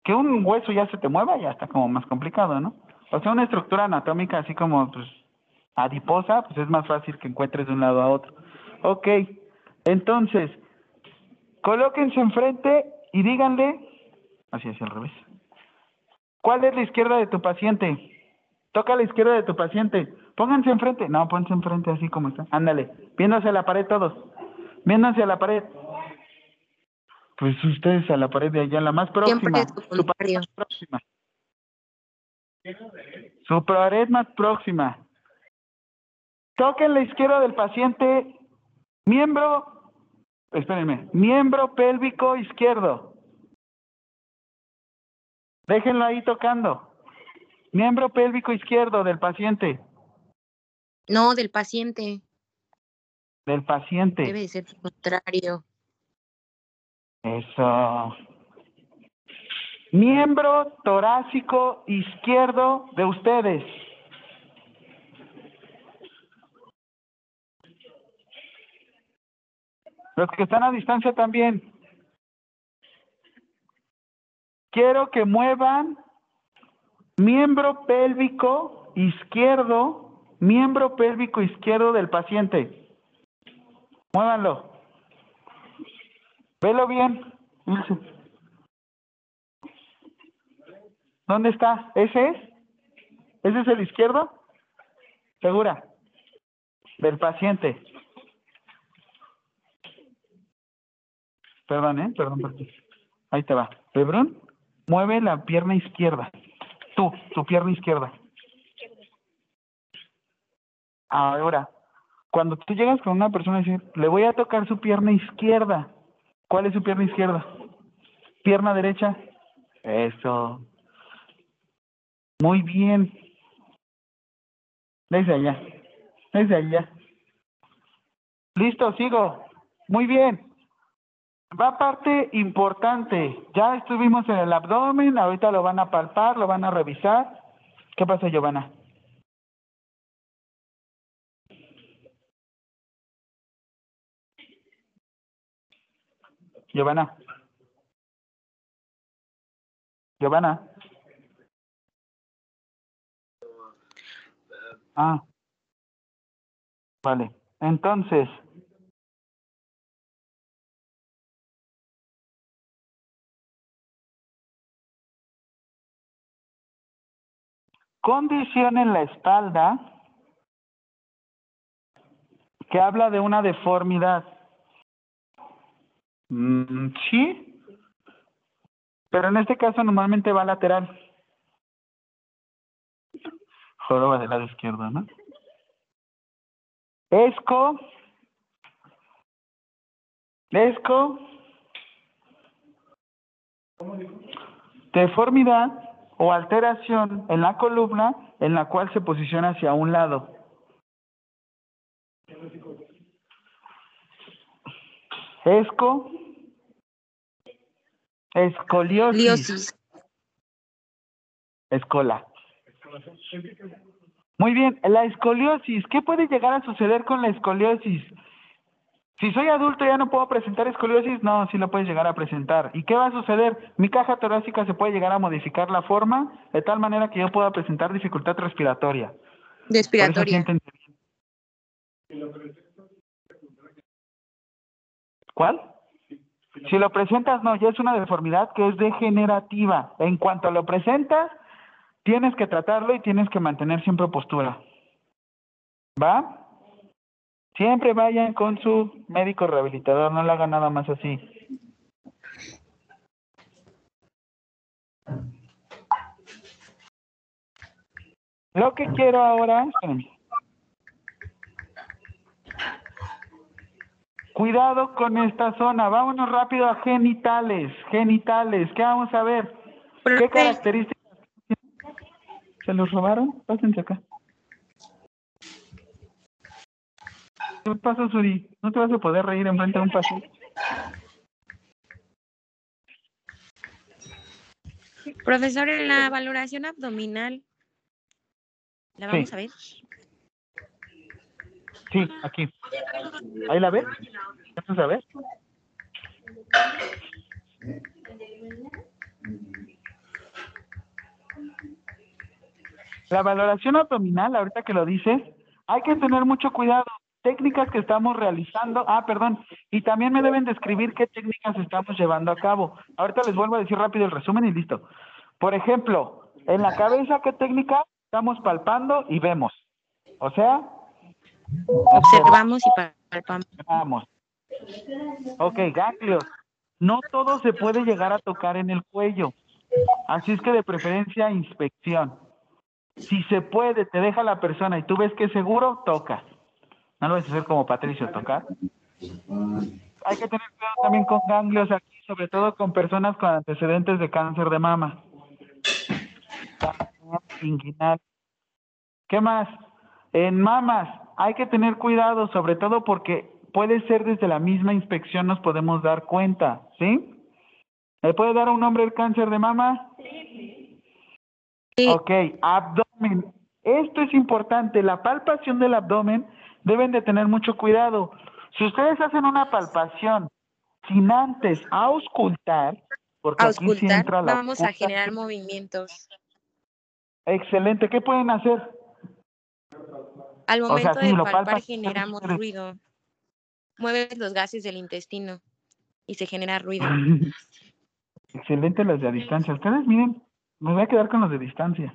Que un hueso ya se te mueva ya está como más complicado, ¿no? O sea, una estructura anatómica así como pues adiposa, pues es más fácil que encuentres de un lado a otro. Ok, entonces, colóquense enfrente y díganle, así es al revés. ¿Cuál es la izquierda de tu paciente? Toca la izquierda de tu paciente. Pónganse enfrente. No, pónganse enfrente así como está. Ándale. Viéndose a la pared todos. Viéndose a la pared. Pues ustedes a la pared de allá, la más próxima. Su pared más próxima. Su pared más próxima. Toquen la izquierda del paciente. Miembro, espérenme, miembro pélvico izquierdo. Déjenlo ahí tocando. Miembro pélvico izquierdo del paciente. No, del paciente. Del paciente. Debe de ser contrario. Eso. Miembro torácico izquierdo de ustedes. Los que están a distancia también. Quiero que muevan miembro pélvico izquierdo, miembro pélvico izquierdo del paciente. Muévanlo. Velo bien. ¿Dónde está? ¿Ese es? ¿Ese es el izquierdo? ¿Segura? Del paciente. Perdón, ¿eh? Perdón, perdón. Ahí te va. Lebrón, mueve la pierna izquierda. Tú, tu pierna izquierda. Ahora, cuando tú llegas con una persona y dices, le voy a tocar su pierna izquierda. ¿Cuál es su pierna izquierda? Pierna derecha. Eso. Muy bien. Desde allá. Desde allá. Listo, sigo. Muy bien. Va parte importante. Ya estuvimos en el abdomen, ahorita lo van a palpar, lo van a revisar. ¿Qué pasa, Giovanna? Giovanna. Giovanna. Ah. Vale. Entonces, condición en la espalda que habla de una deformidad. Mm, sí, pero en este caso normalmente va lateral. Joroba del lado izquierdo, ¿no? Esco. Esco. Deformidad o alteración en la columna en la cual se posiciona hacia un lado. Esco. Escoliosis. Liosis. Escola. Muy bien, la escoliosis. ¿Qué puede llegar a suceder con la escoliosis? Si soy adulto ya no puedo presentar escoliosis, no, sí lo puedes llegar a presentar. ¿Y qué va a suceder? Mi caja torácica se puede llegar a modificar la forma de tal manera que yo pueda presentar dificultad respiratoria. Respiratoria. ¿Cuál? Si lo presentas, no, ya es una deformidad que es degenerativa. En cuanto lo presentas, tienes que tratarlo y tienes que mantener siempre postura. ¿Va? Siempre vayan con su médico rehabilitador, no le hagan nada más así. Lo que quiero ahora. Cuidado con esta zona. Vámonos rápido a genitales. Genitales. ¿Qué vamos a ver? ¿Qué características? ¿Se los robaron? Pásense acá. ¿Qué pasa, Suri? ¿No te vas a poder reír enfrente de un paciente? profesor, en la valoración abdominal, ¿la Sí. vamos a ver? Sí, aquí. ¿Ahí la ves? ¿Vamos a ver? La valoración abdominal, ahorita que lo dices, hay que tener mucho cuidado. Técnicas que estamos realizando, ah, perdón, y también me deben describir qué técnicas estamos llevando a cabo. Ahorita les vuelvo a decir rápido el resumen y listo. Por ejemplo, en la cabeza, ¿qué técnica estamos palpando y vemos? O sea, Observamos y palpamos. Vamos. Ok, ganglios. No todo se puede llegar a tocar en el cuello. Así es que de preferencia inspección. Si se puede, te deja la persona y tú ves que es seguro, toca. No lo vas a hacer como Patricio, tocar. Hay que tener cuidado también con ganglios aquí, sobre todo con personas con antecedentes de cáncer de mama. Inguinal. ¿Qué más? En mamas hay que tener cuidado, sobre todo porque puede ser desde la misma inspección nos podemos dar cuenta, ¿sí? ¿Me puede dar un nombre el cáncer de mama? Sí. Ok, abdomen. Esto es importante. La palpación del abdomen deben de tener mucho cuidado. Si ustedes hacen una palpación sin antes auscultar, porque aquí sí Auscultar, entra la vamos a generar movimientos. Excelente. ¿Qué pueden hacer? Al O momento sea, de palpar palpas, generamos ruido. Mueves los gases del intestino y se genera ruido. Excelente los de a distancia. Ustedes miren, me voy a quedar con los de distancia.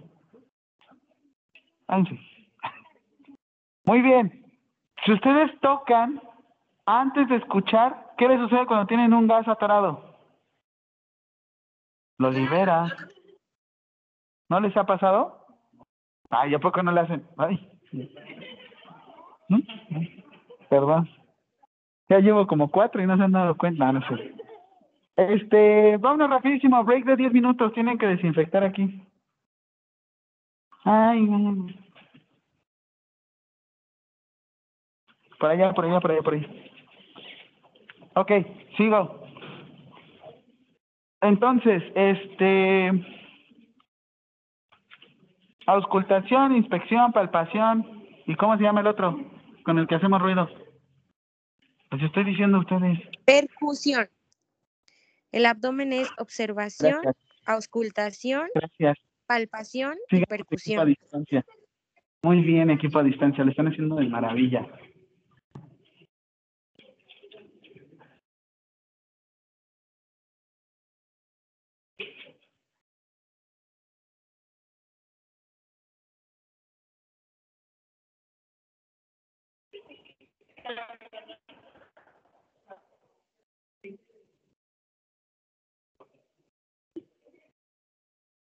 Ay, sí. Muy bien. Si ustedes tocan antes de escuchar, ¿qué les sucede cuando tienen un gas atorado? Lo libera. ¿No les ha pasado? Ay, ¿a poco no le hacen? Ay. ¿Mm? Perdón. Ya llevo como cuatro y no se han dado cuenta. No, no sé. Este, vámonos rapidísimo, break de 10 minutos, tienen que desinfectar aquí. Ay, ay, ay. Por allá, por allá, por allá, por ahí. Ok, sigo. Entonces, este, auscultación, inspección, palpación, ¿y cómo se llama el otro? Con el que hacemos ruido. Pues estoy diciendo a ustedes. Percusión. El abdomen es observación, Gracias, auscultación, gracias. palpación y Sigan equipo a percusión. distancia. Muy bien, equipo a distancia, le están haciendo de maravilla.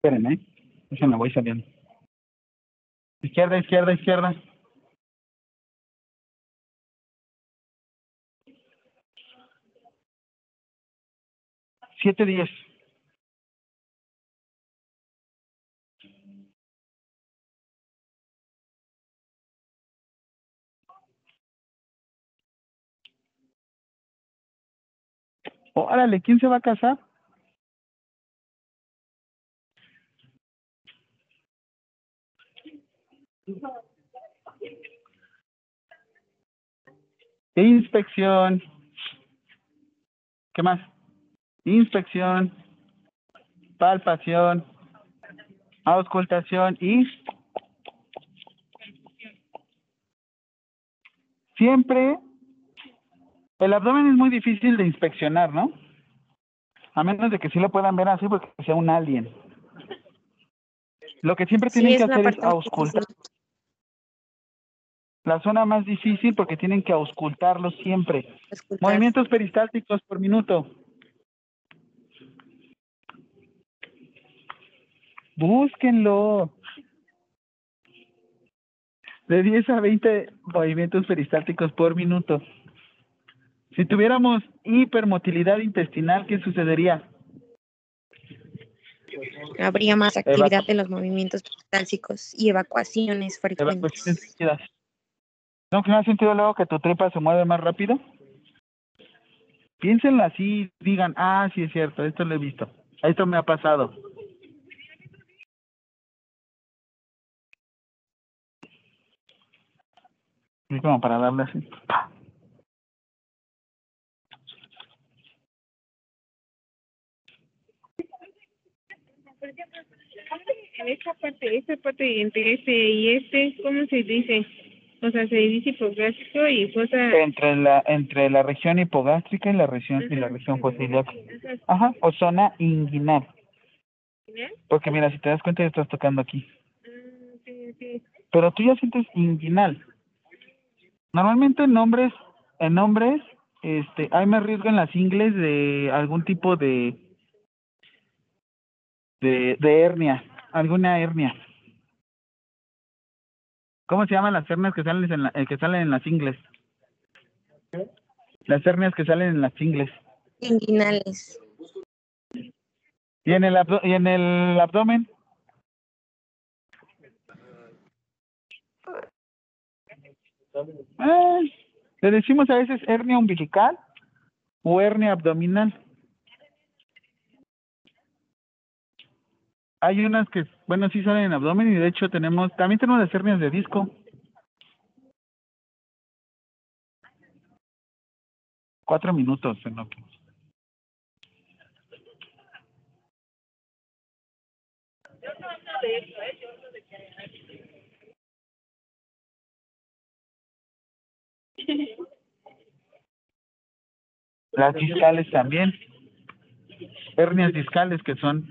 Espérenme, ¿eh? Déjenme, voy saliendo. Izquierda, izquierda, izquierda. Siete diez. Órale, ¿quién se va a casar? Inspección. ¿Qué más? Inspección, palpación, auscultación y siempre el abdomen es muy difícil de inspeccionar, ¿no? A menos de que sí lo puedan ver así porque sea un alien. Lo que siempre tienen que hacer es auscultar. difícil. La zona más difícil porque tienen que auscultarlo siempre. Movimientos peristálticos por minuto. Búsquenlo. De 10 a 20 movimientos peristálticos por minuto. Si tuviéramos hipermotilidad intestinal, ¿qué sucedería? Habría más actividad de los movimientos peristálticos y evacuaciones Evacuaciones frecuentes. líquidas. ¿No no has sentido luego que tu tripa se mueve más rápido? Piénsenlo así, digan, ah, sí es cierto, esto lo he visto, esto me ha pasado. Y como para darle así. En esta parte, esta parte entre este y este, ¿cómo se dice? O sea, se dice hipográfico y fosa. Entre la, entre la región hipogástrica y la región, y la región fosiliaca. Ajá, o zona inguinal. Porque mira, si te das cuenta ya estás tocando aquí. Ah, sí, sí. pero tú ya sientes inguinal. Normalmente en nombres, en hombres, este, hay más riesgo en las ingles de algún tipo de, de, de hernia, alguna hernia. ¿Cómo se llaman las hernias que salen en, la- eh, que salen en las ingles? Las hernias que salen en las ingles. Inguinales. ¿Y en el, abdo- y en el abdomen? Ah, le decimos a veces hernia umbilical o hernia abdominal. Hay unas que, bueno, sí salen en abdomen y de hecho tenemos, también tenemos las hernias de disco. Cuatro minutos en lo que. Las discales también. Hernias discales que son.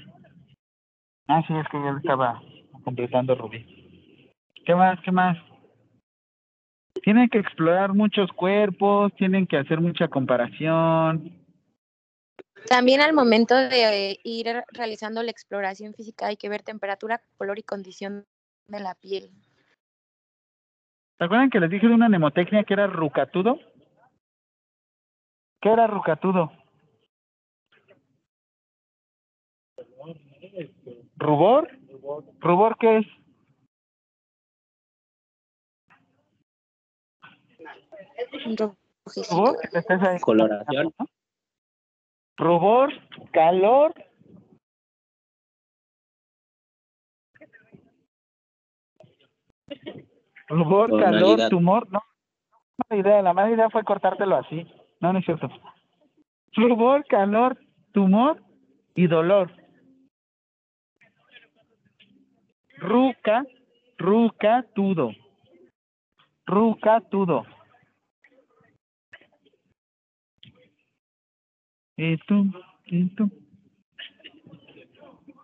Ah, sí, es que ya lo estaba completando Rubí. ¿Qué más? ¿Qué más? Tienen que explorar muchos cuerpos, tienen que hacer mucha comparación. También al momento de eh, ir realizando la exploración física hay que ver temperatura, color y condición de la piel. ¿Se acuerdan que les dije de una mnemotecnia que era rucatudo? ¿Qué era rucatudo? ¿Rubor? ¿Rubor qué es? ¿Rubor? ¿Estás ahí? Coloración. Rubor, calor. Rubor, calor, tumor. No, mala idea. La mala idea fue cortártelo así. No, no es cierto. Rubor, calor, tumor y dolor. Ruca, ruca, tudo. Ruca, tudo. ¿Y tú? ¿Y tú?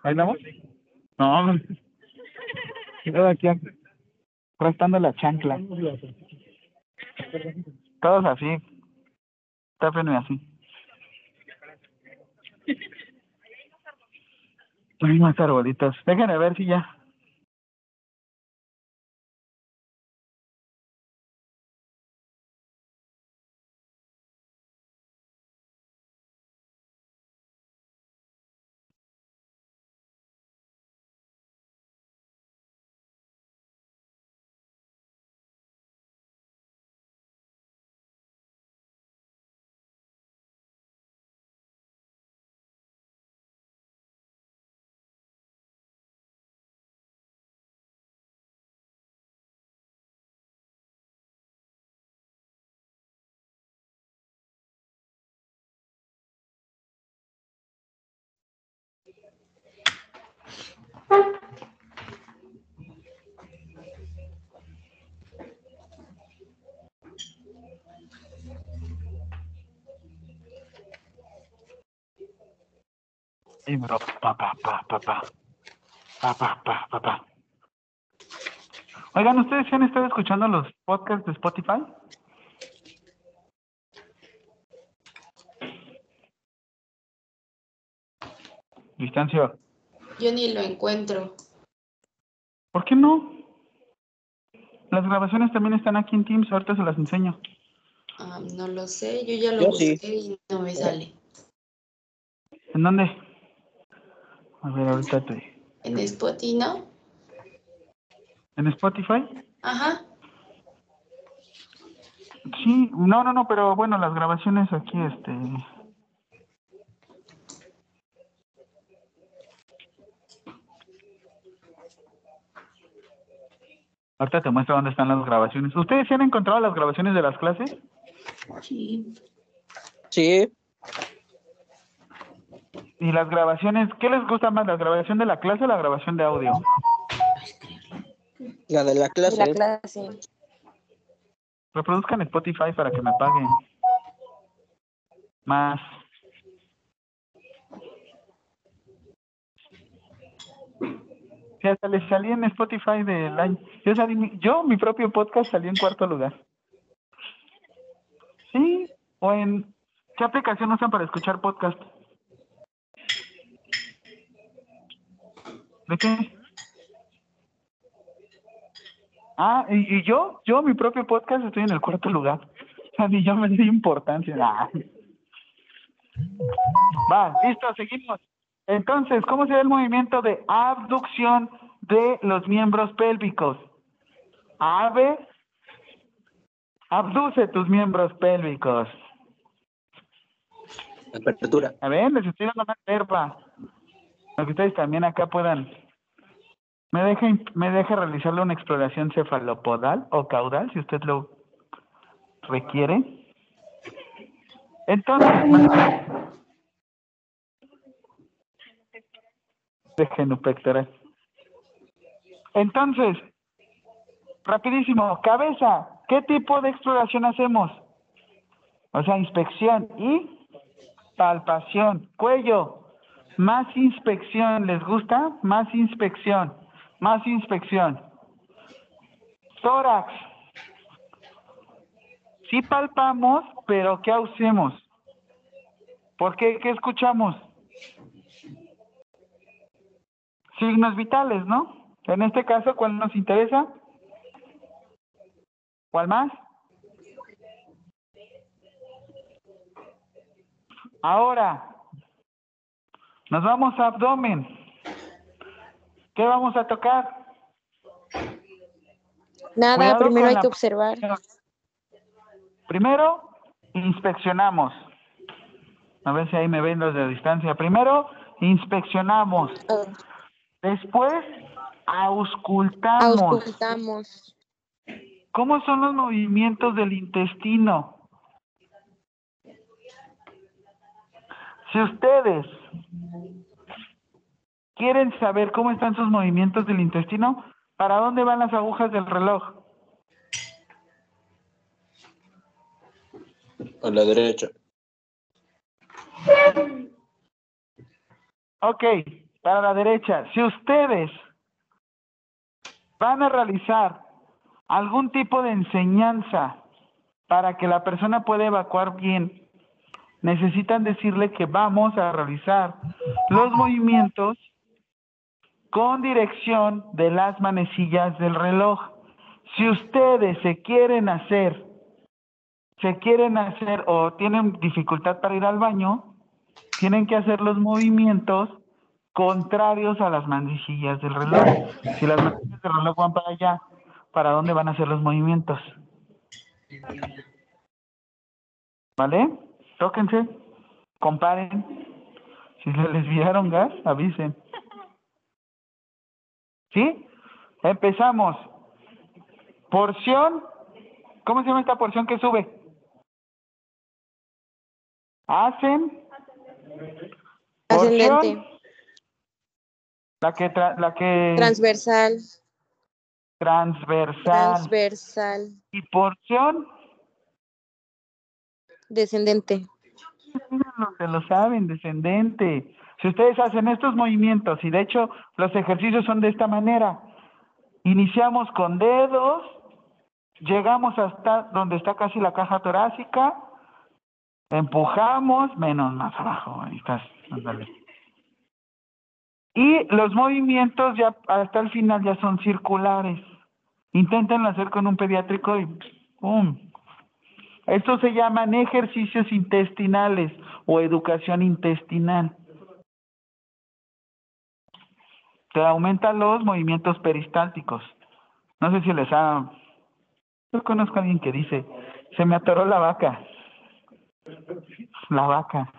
¿Ahí vamos? No, quedo aquí arrastrando la chancla. Todos así. Tápenme así. Hay más arbolitos. Déjenme ver si ya. Sí, bro. Pa, pa, pa, pa, pa. Pa, pa, pa, pa, pa. Oigan, ¿ustedes sí han estado escuchando los podcasts de Spotify? Distancio. Yo ni lo encuentro. ¿Por qué no? Las grabaciones también están aquí en Teams, ahorita se las enseño. Ah, no lo sé, yo ya lo Yo sí. busqué y no me sale. ¿En dónde? A ver, ahorita te... En Spotify, ¿no? ¿En Spotify? Ajá. Sí, no, no, no, pero bueno, las grabaciones aquí, este... Ahorita te muestro dónde están las grabaciones. ¿Ustedes sí han encontrado las grabaciones de las clases? Sí. Sí, ¿Y las grabaciones, qué les gusta más, la grabación de la clase o la grabación de audio? la de la clase. la clase. Reproduzcan Spotify para que me paguen. Más. Sí, hasta les salí en Spotify del año. Yo, salí, mi- yo, mi propio podcast, salí en cuarto lugar. Sí, o en... ¿Qué aplicación usan para escuchar podcast? ¿De qué? Ah, y, y yo, yo, mi propio podcast, estoy en el cuarto lugar. Sea, ni yo me doy importancia. Va, listo, seguimos. Entonces, ¿cómo se ve el movimiento de abducción de los miembros pélvicos? Ave, abduce tus miembros pélvicos. Apertura. A ver, les estoy dando más verba. Que ustedes también acá puedan. Me deja, me deja realizarle una exploración cefalopodal o caudal, si usted lo requiere. Entonces, de genupectoral. Entonces, rapidísimo, cabeza, ¿qué tipo de exploración hacemos? O sea, inspección y palpación. Cuello, más inspección, ¿les gusta? Más inspección, más inspección. Tórax. Sí palpamos, pero ¿qué hacemos? ¿Por qué? ¿Qué escuchamos? Signos vitales, ¿no? En este caso, ¿cuál nos interesa? ¿Cuál más? Ahora, nos vamos a abdomen. ¿Qué vamos a tocar? Nada, Cuidado primero hay la que observar. Primero, inspeccionamos. A ver si ahí me ven los de distancia. Primero, inspeccionamos. Ah, Después, auscultamos. Auscultamos. ¿Cómo son los movimientos del intestino? Si ustedes quieren saber cómo están sus movimientos del intestino, ¿para dónde van las agujas del reloj? A la derecha. Ok, para la derecha. Si ustedes van a realizar algún tipo de enseñanza para que la persona pueda evacuar bien, necesitan decirle que vamos a realizar los movimientos con dirección de las manecillas del reloj. Si ustedes se quieren hacer, se quieren hacer o tienen dificultad para ir al baño, tienen que hacer los movimientos contrarios a las manecillas del reloj. Si las manecillas del reloj van para allá, ¿para dónde van a hacer los movimientos? ¿Vale? Tóquense, comparen. Si les vieron gas, avisen. ¿Sí? Empezamos. Porción. ¿Cómo se llama esta porción que sube? Hacen. Porción. Ascendente. La que, tra- la que Transversal. transversal. Transversal. Y porción. Descendente. Se lo saben, descendente. Si ustedes hacen estos movimientos, y de hecho los ejercicios son de esta manera, iniciamos con dedos, llegamos hasta donde está casi la caja torácica, empujamos, menos más abajo, ahí estás. Y los movimientos ya hasta el final ya son circulares. Inténtenlo hacer con un pediátrico y ¡pum! Estos se llaman ejercicios intestinales o educación intestinal. Te aumentan los movimientos peristálticos. No sé si les ha... Yo conozco a alguien que dice, se me atoró la vaca. La vaca.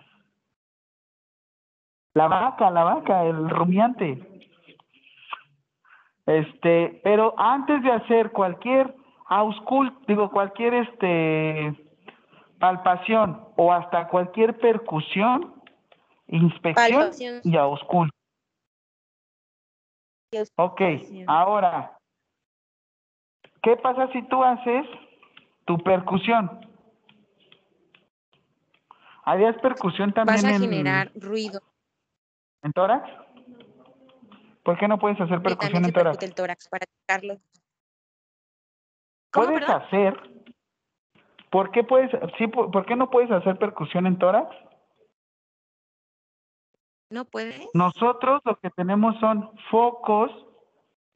La vaca, la vaca, el rumiante. Este, pero antes de hacer cualquier auscult, digo, cualquier este palpación o hasta cualquier percusión, inspección Palpación. y auscult. Ok, ahora, ¿qué pasa si tú haces tu percusión? ¿Harías percusión también Vas a en, generar ruido. en tórax? ¿Por qué no puedes hacer percusión en tórax? el tórax para checarlo. ¿Cómo, ¿Puedes hacer? ¿Por qué puedes, sí, por, por qué no puedes hacer percusión en tórax? ¿No puedes? Nosotros lo que tenemos son focos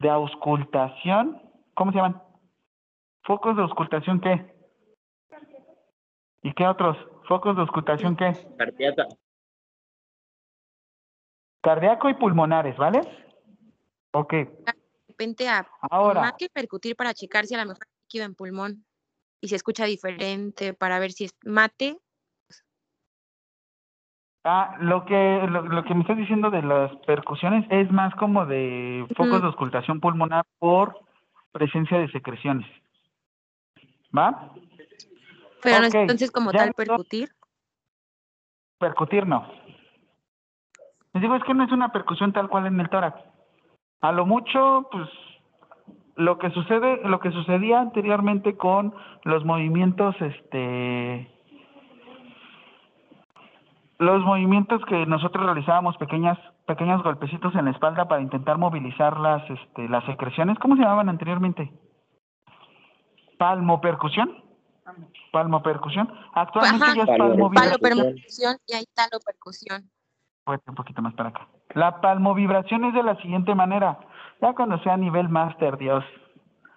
de auscultación. ¿Cómo se llaman? ¿Focos de auscultación qué? ¿Y qué otros? ¿Focos de auscultación qué? Cardíaca. Cardíaco y pulmonares, ¿vale? Ok. De repente a Ahora, más que percutir para checar si a lo mejor líquido en pulmón y se escucha diferente para ver si es mate. Ah, lo que, lo, lo que me estás diciendo de las percusiones es más como de focos de auscultación pulmonar por presencia de secreciones. ¿Va? Pero no Ok, es entonces como ya tal no- percutir. Percutir no. Les digo, es que no es una percusión tal cual en el tórax. A lo mucho, pues, lo que sucede, lo que sucedía anteriormente con los movimientos, este, los movimientos que nosotros realizábamos pequeñas, pequeños golpecitos en la espalda para intentar movilizar las, este, las secreciones, ¿cómo se llamaban anteriormente? Palmopercusión. Palmopercusión. Actualmente Ajá. ya es. Palo Percusión. percusión y ahí talo percusión. Un poquito más para acá. La palmovibración es de la siguiente manera. Ya cuando sea nivel máster, Dios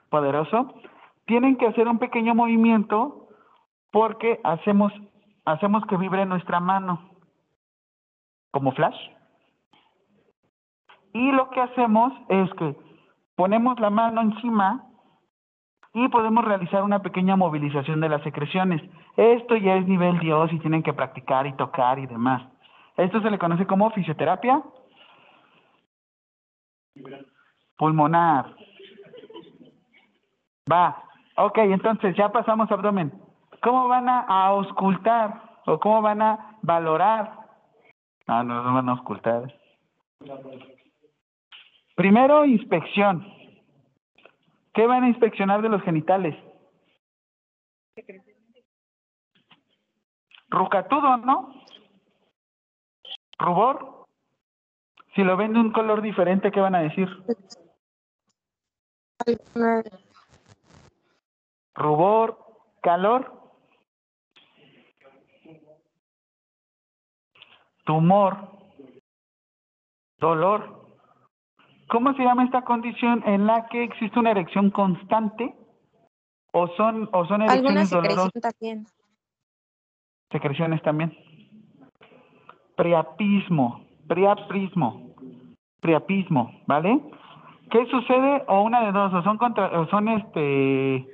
poderoso, tienen que hacer un pequeño movimiento porque hacemos, hacemos que vibre nuestra mano como flash. Y lo que hacemos es que ponemos la mano encima y podemos realizar una pequeña movilización de las secreciones. Esto ya es nivel Dios y tienen que practicar y tocar y demás. Esto se le conoce como fisioterapia pulmonar. Va. Ok, entonces ya pasamos abdomen. ¿Cómo van a, a auscultar o cómo van a valorar? Ah, no, no van a auscultar. Primero, inspección. ¿Qué van a inspeccionar de los genitales? Rucatudo, ¿no? Rubor. Si lo ven de un color diferente, ¿qué van a decir? Rubor, calor. Tumor. Dolor. ¿Cómo se llama esta condición en la que existe una erección constante? ¿O son, o son erecciones dolorosas? también. secreciones también. Priapismo, priaprismo, priapismo, ¿vale? ¿Qué sucede? O una de dos, o son contra, o son este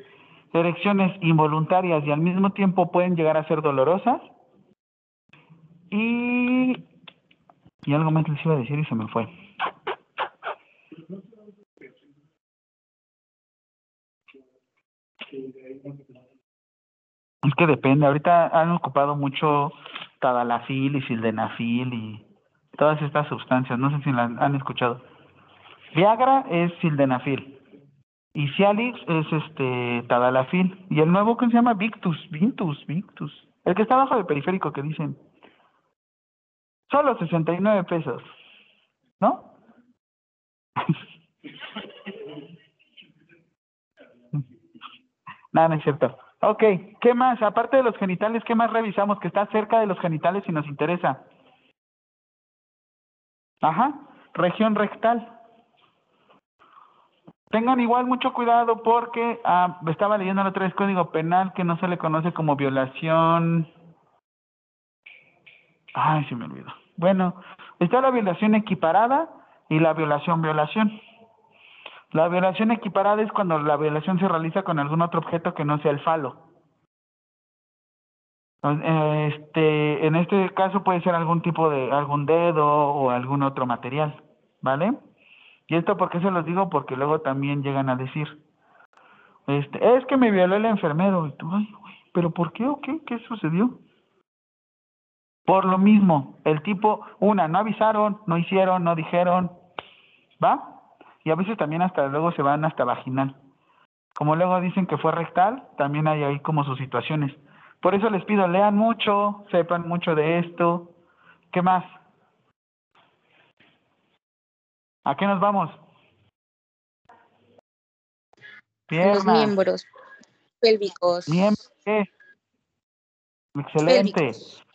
erecciones involuntarias y al mismo tiempo pueden llegar a ser dolorosas. Y y algo más les iba a decir y se me fue. Es que depende, ahorita han ocupado mucho tadalafil y sildenafil y todas estas sustancias, no sé si las han escuchado. Viagra es sildenafil y Cialis es este tadalafil y el nuevo que se llama Victus, Vintus, Victus, el que está abajo del periférico que dicen. Solo 69 pesos, ¿no? Nada, no es cierto. Ok, ¿qué más? Aparte de los genitales, ¿qué más revisamos que está cerca de los genitales y nos interesa? Ajá, región rectal. Tengan igual mucho cuidado porque ah, estaba leyendo la otra vez código penal que no se le conoce como violación. Ay, se me olvidó. Bueno, está la violación equiparada y la violación violación. La violación equiparada es cuando la violación se realiza con algún otro objeto que no sea el falo. Este, en este caso puede ser algún tipo de, algún dedo o algún otro material, ¿vale? Y esto porque se los digo porque luego también llegan a decir, este, es que me violó el enfermero. Y tú, ay, ¿pero por qué o qué? ¿Qué sucedió? Por lo mismo, el tipo, una, no avisaron, no hicieron, no dijeron, ¿va? Y a veces también hasta luego se van hasta vaginal. Como luego dicen que fue rectal, también hay ahí como sus situaciones. Por eso les pido, lean mucho, sepan mucho de esto. ¿Qué más? ¿A qué nos vamos? Los miembros pélvicos. Miembros, ¿qué? Excelente. Pélvicos.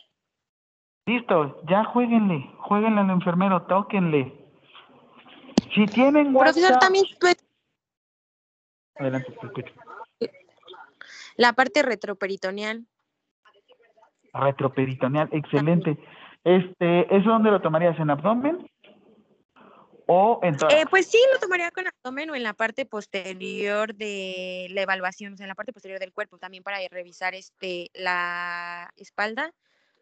Listo, ya jueguenle, jueguenle al enfermero, tóquenle. Si tienen Profesor, también Adelante, te escucho. la parte retroperitoneal. Retroperitoneal, excelente. Este, ¿eso dónde lo tomarías? ¿En abdomen? ¿O en? Eh, pues sí, lo tomaría con abdomen o en la parte posterior de la evaluación, o sea, en la parte posterior del cuerpo, también para revisar este la espalda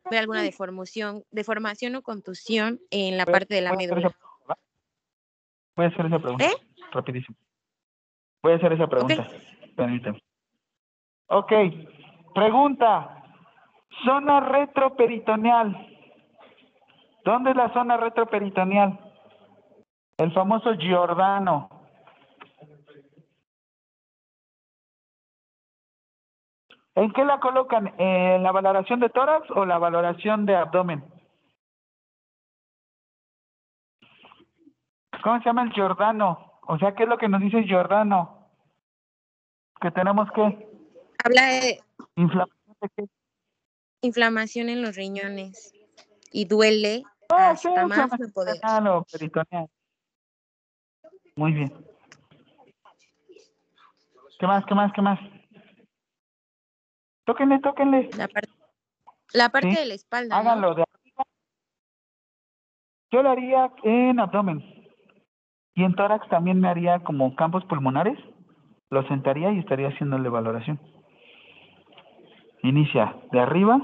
haber alguna deformación, deformación o contusión en la parte de la médula. Voy a hacer esa pregunta. ¿Eh? Rapidísimo. Voy a hacer esa pregunta. Permíteme. Ok. Pregunta. Zona retroperitoneal. ¿Dónde es la zona retroperitoneal? El famoso Giordano. ¿En qué la colocan? ¿En la valoración de tórax o la valoración de abdomen? ¿Cómo se llama el Giordano? O sea, ¿qué es lo que nos dice Giordano? Que tenemos que Habla de inflamación de qué? inflamación en los riñones y duele Ah, sí, hasta más no poder. peritoneal. Muy bien. ¿Qué más? ¿Qué más? ¿Qué más? Tóquenle, tóquenle. La, par- la parte Sí. de la espalda, ¿no? Háganlo de arriba. Yo lo haría en abdomen. Y en tórax también me haría como campos pulmonares. Lo sentaría y estaría haciéndole valoración. Inicia de arriba.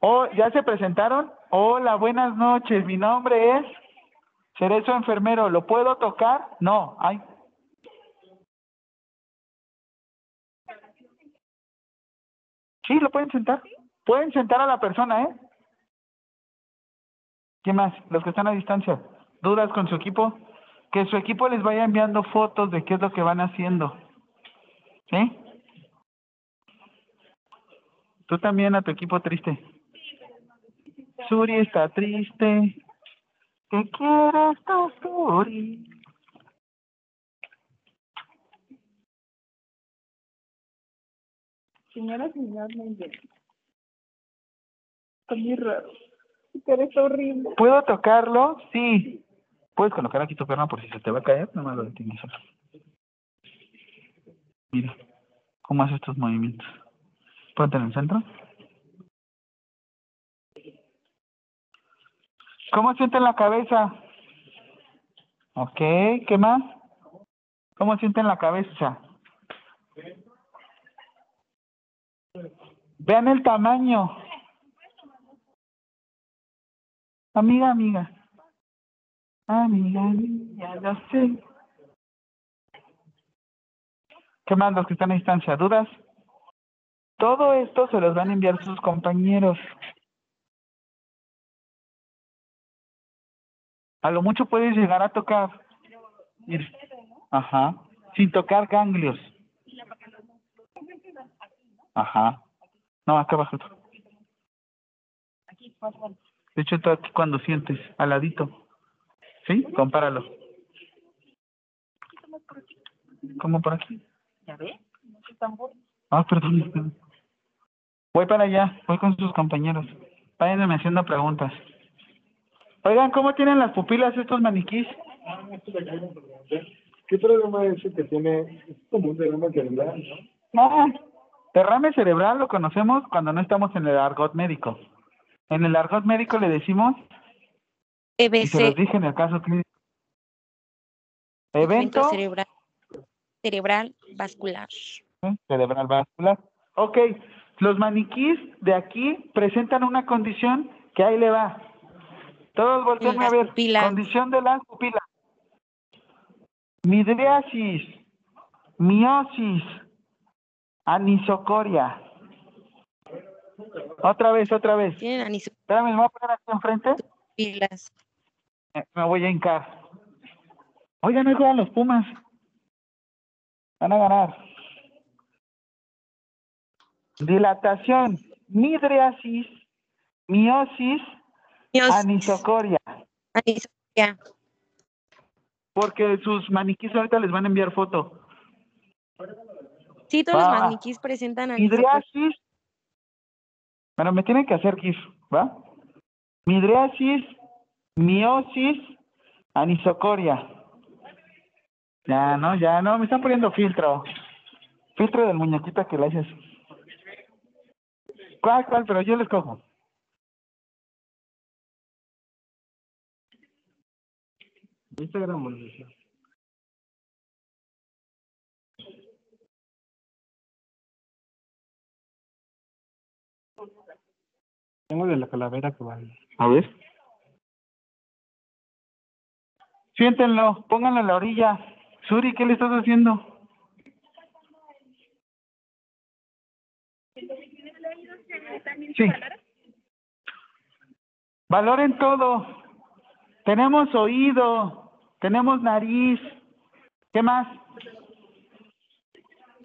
Oh, ¿ya se presentaron? Hola, buenas noches. Mi nombre es Cerezo Enfermero. ¿Lo puedo tocar? No. Ay. Sí, lo pueden sentar. Pueden sentar a la persona, ¿eh? ¿Qué más? Los que están a distancia. ¿Dudas con su equipo? Que su equipo les vaya enviando fotos de qué es lo que van haciendo. ¿Sí? Tú también a tu equipo triste. Suri está triste. ¿Qué quieres tú, Suri? Señora, señor, inventes. Está muy raro. Está horrible. ¿Puedo tocarlo? Sí. Puedes colocar aquí tu pierna por si se te va a caer, nomás lo detienes. Mira, cómo hace estos movimientos. Ponte en el centro. ¿Cómo siente la cabeza? Ok, ¿qué más? ¿Cómo sienten la cabeza? Vean el tamaño. Amiga, amiga. Amiga, amiga, ya sé. ¿Qué más los que están a distancia? ¿Dudas? Todo esto se los van a enviar sus compañeros. A lo mucho puedes llegar a tocar. Ajá. Sin tocar ganglios. Ajá. No, acá abajo. De hecho, está aquí cuando sientes, al ladito. ¿Sí? Compáralo. ¿Cómo por aquí? ¿Ya buenos. Ah, perdón. perdón. Voy para allá, voy con sus compañeros. Váyanme haciendo preguntas. Oigan, ¿cómo tienen las pupilas estos maniquís? ¿Qué problema es el que tiene? Es como un derrame cerebral, ¿no? No, derrame cerebral lo conocemos cuando no estamos en el argot médico. En el argot médico le decimos, y se los EBC, dije en el caso clínico, evento evento cerebral, cerebral vascular. ¿eh? cerebral vascular. Ok, los maniquís de aquí presentan una condición que ahí le va. Todos volteen a ver. pupilas. Condición de las pupilas. Midriasis, miosis, anisocoria. Otra vez, otra vez. Espérame, me voy a poner aquí enfrente. Eh, Me voy a hincar. Oigan, no juegan los Pumas. Van a ganar. Dilatación, midriasis, miosis, anisocoria. Anisocoria. Porque sus maniquís ahorita les van a enviar foto. Sí, todos los Va. maniquís presentan anisocoria. Midriasis. Bueno, me tienen que hacer GIF, ¿va? Midriasis, miosis, anisocoria. Ya, no, ya, no, me están poniendo filtro. Filtro del muñequito que le haces. ¿Cuál, cuál? Pero yo les cojo. Tengo de la calavera que vale. A ver. Siéntenlo, pónganlo en la orilla. Suri, ¿qué le estás haciendo? Sí. Valoren todo. Tenemos oído, tenemos nariz. ¿Qué más?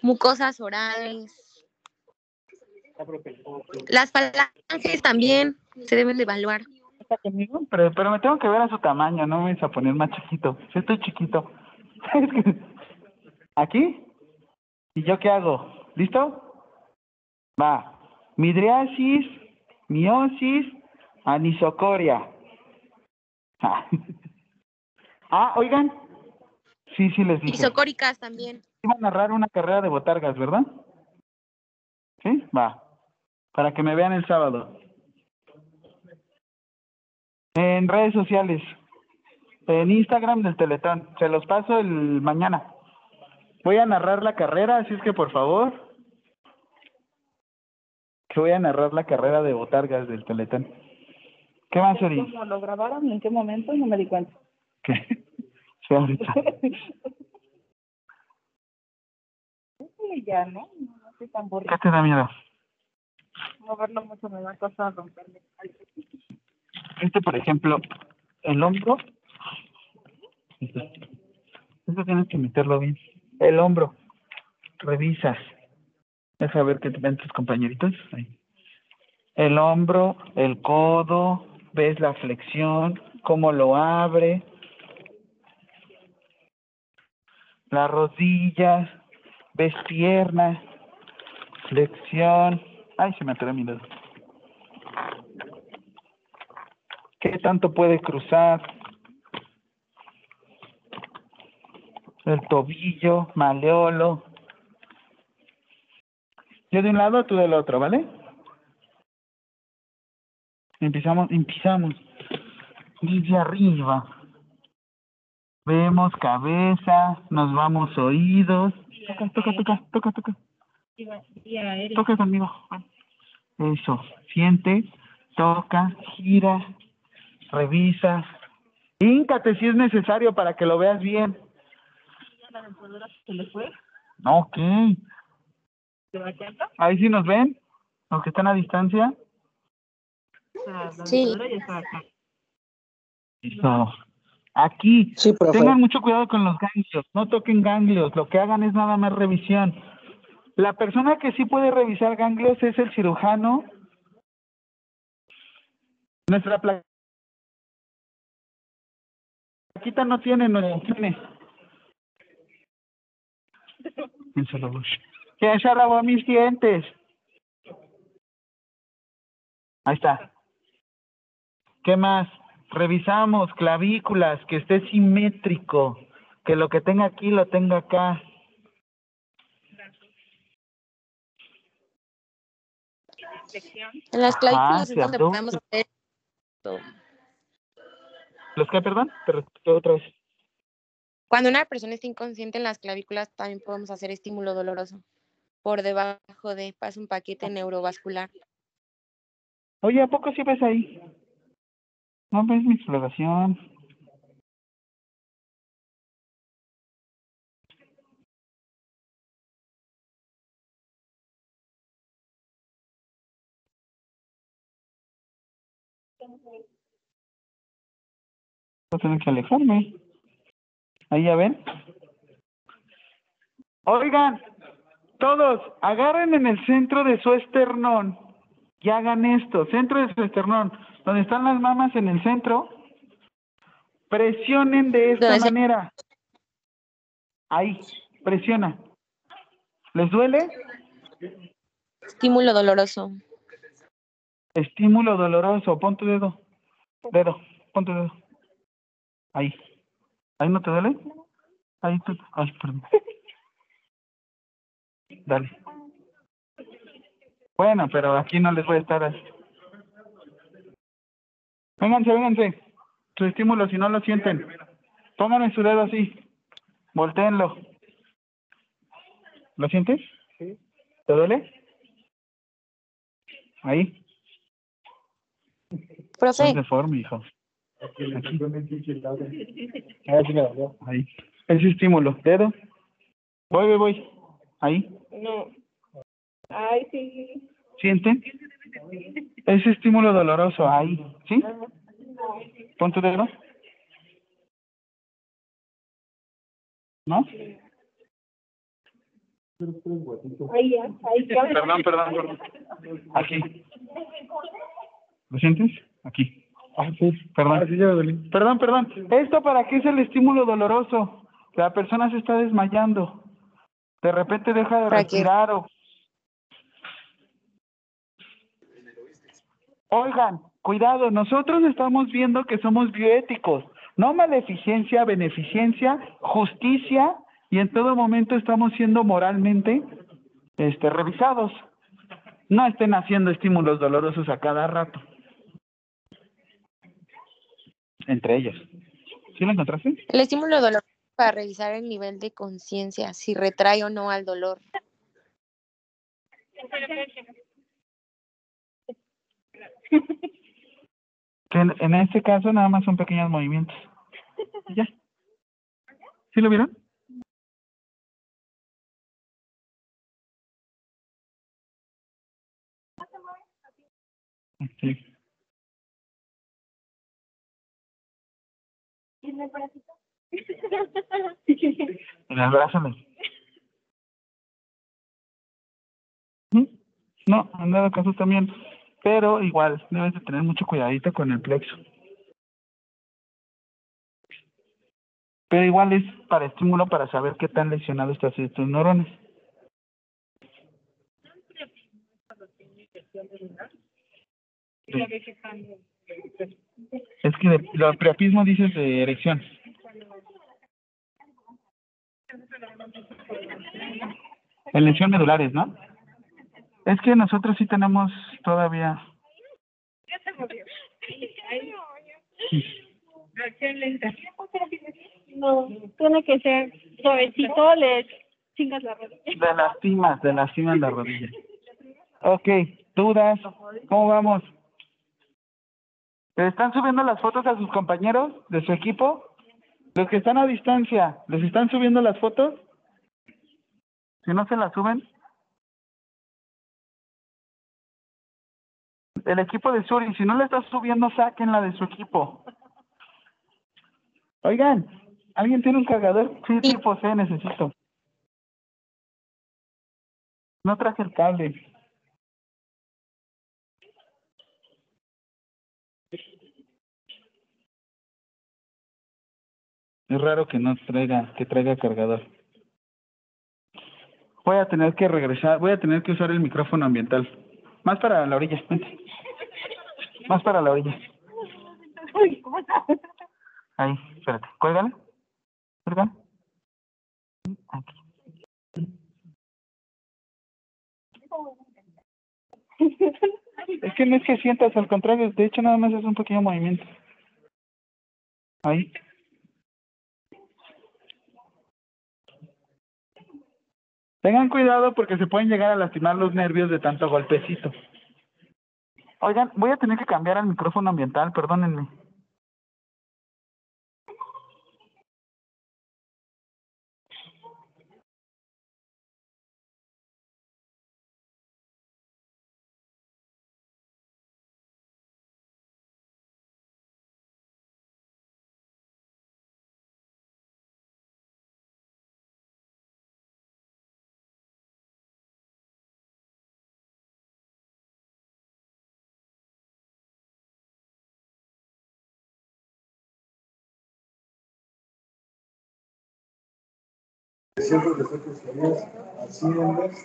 Mucosas orales. Las falanges también se deben de evaluar. ¿Está conmigo? Pero, pero me tengo que ver a su tamaño, no me vais a poner más chiquito. Si estoy chiquito. ¿Aquí? ¿Y yo qué hago? ¿Listo? Va. Midriasis, miosis, anisocoria. Ah, oigan. Sí, sí les dije. Isocóricas también. Iba a narrar una carrera de botargas, ¿verdad? ¿Sí? Va. Para que me vean el sábado. En redes sociales. En Instagram del Teletón. Se los paso el mañana. Voy a narrar la carrera, así es que por favor. Que voy a narrar la carrera de botargas del Teletón. ¿Qué más, Ori? ¿Cómo lo grabaron? ¿En qué momento? No me di cuenta. ¿Qué? Sí, ahorita. Ya, ¿no? Estoy tan ¿Qué te da miedo? Moverlo mucho me va a costar romperme. Este, por ejemplo, el hombro. Esto, esto tienes que meterlo bien. El hombro. Revisas. Deja ver que te ven tus compañeritos. Ahí. El hombro, el codo, ves la flexión, cómo lo abre. Las rodillas, ves pierna, flexión. Ay, se me atoró mi dedo. ¿Qué tanto puede cruzar? El tobillo, maleolo. Yo de un lado, tú del otro, ¿vale? Empezamos, empezamos desde arriba. Vemos cabeza, nos vamos oídos. Toca, toca, toca, toca, toca. Toca conmigo. Eso, siente, toca, gira, revisa. Híncate si es necesario para que lo veas bien. ¿La dentadura se le fue? Ok. ¿Se da cuenta? Ahí sí nos ven, los que están a distancia. Sí. dentadura Aquí. Sí. Tengan mucho cuidado con los ganglios. No toquen ganglios. Lo que hagan es nada más revisión. La persona que sí puede revisar ganglios es el cirujano. Nuestra pla- plaquita no tiene, no tiene. ¿Quién se lavó mis dientes? Ahí está. ¿Qué más? Revisamos clavículas, que esté simétrico, que lo que tenga aquí lo tenga acá. En las Ajá, clavículas es donde podemos hacer. ¿Los perdón? Repito otra vez. Cuando una persona está inconsciente en las clavículas, también podemos hacer estímulo doloroso. Por debajo de, pasa un paquete neurovascular. Oye, ¿a poco sí ves ahí? ¿No ves mi exploración? Voy a tener que alejarme. Ahí ya ven. Oigan, todos, agarren en el centro de su esternón y hagan esto, centro de su esternón, donde están las mamas en el centro, presionen de esta manera. Ahí, presiona. ¿Les duele? Estímulo doloroso. Estímulo doloroso, pon tu dedo. Dedo, pon tu dedo. Ahí. ¿Ahí no te duele? Ahí tú. Ay, perdón. Dale. Bueno, pero aquí no les voy a estar así. Vénganse, vénganse. Su estímulo, si no lo sienten. Pónganme su dedo así. Voltéenlo. ¿Lo sientes? Sí. ¿Te duele? Ahí. Profe, Es deforme, hijo. Aquí. A ver si me dolió. Ahí. Ese estímulo. Dedo. Voy, voy, voy. Ahí. No. Ay, sí. ¿Sienten? Ese estímulo doloroso. Ahí. ¿Sí? Pon tu dedo. ¿No? Perdón, perdón, perdón. Aquí. ¿Lo sientes? Aquí. Ah, sí. Perdón. Ah, sí, ya me dolió. Perdón, perdón. ¿Esto para qué es el estímulo doloroso? La persona se está desmayando. De repente deja de respirar o... Oigan, cuidado, nosotros estamos viendo que somos bioéticos, no maleficencia, beneficencia, justicia, y en todo momento estamos siendo moralmente este, revisados. No estén haciendo estímulos dolorosos a cada rato. Entre ellos. ¿Sí lo encontraste? el estímulo doloroso para revisar el nivel de conciencia, si retrae o no al dolor. Que en, en este caso nada más son pequeños movimientos. Ya. ¿Sí lo vieron? Sí. En el brazo no. Ujú. No, en dado caso también. Pero igual, debes de tener mucho cuidadito con el plexo. Pero igual es para estímulo para saber qué tan lesionado estás de tus neuronas. Es que de, lo priapismo dices de erección. En lesión medulares, ¿no? Es que nosotros sí tenemos todavía. No, tiene que ser suavecito, le chingas la rodilla. De lastimas, de lastimas la rodilla. Ok, dudas, ¿cómo vamos? ¿Le están subiendo las fotos a sus compañeros de su equipo? Los que están a distancia, ¿les están subiendo las fotos? Si no se las suben. El equipo de Suri, si no le está subiendo, sáquenla de su equipo. Oigan, ¿alguien tiene un cargador? Sí, tipo C, necesito. No traje el cable. Es raro que no traiga, que traiga cargador. Voy a tener que regresar, voy a tener que usar el micrófono ambiental. Más para la orilla. Más para la orilla. Ahí, espérate. Cuélgale. Aquí. Es que no es que sientas, al contrario, de hecho nada más es un pequeño movimiento. Ahí. Tengan cuidado porque se pueden llegar a lastimar los nervios de tanto golpecito. Oigan, voy a tener que cambiar al micrófono ambiental, perdónenme.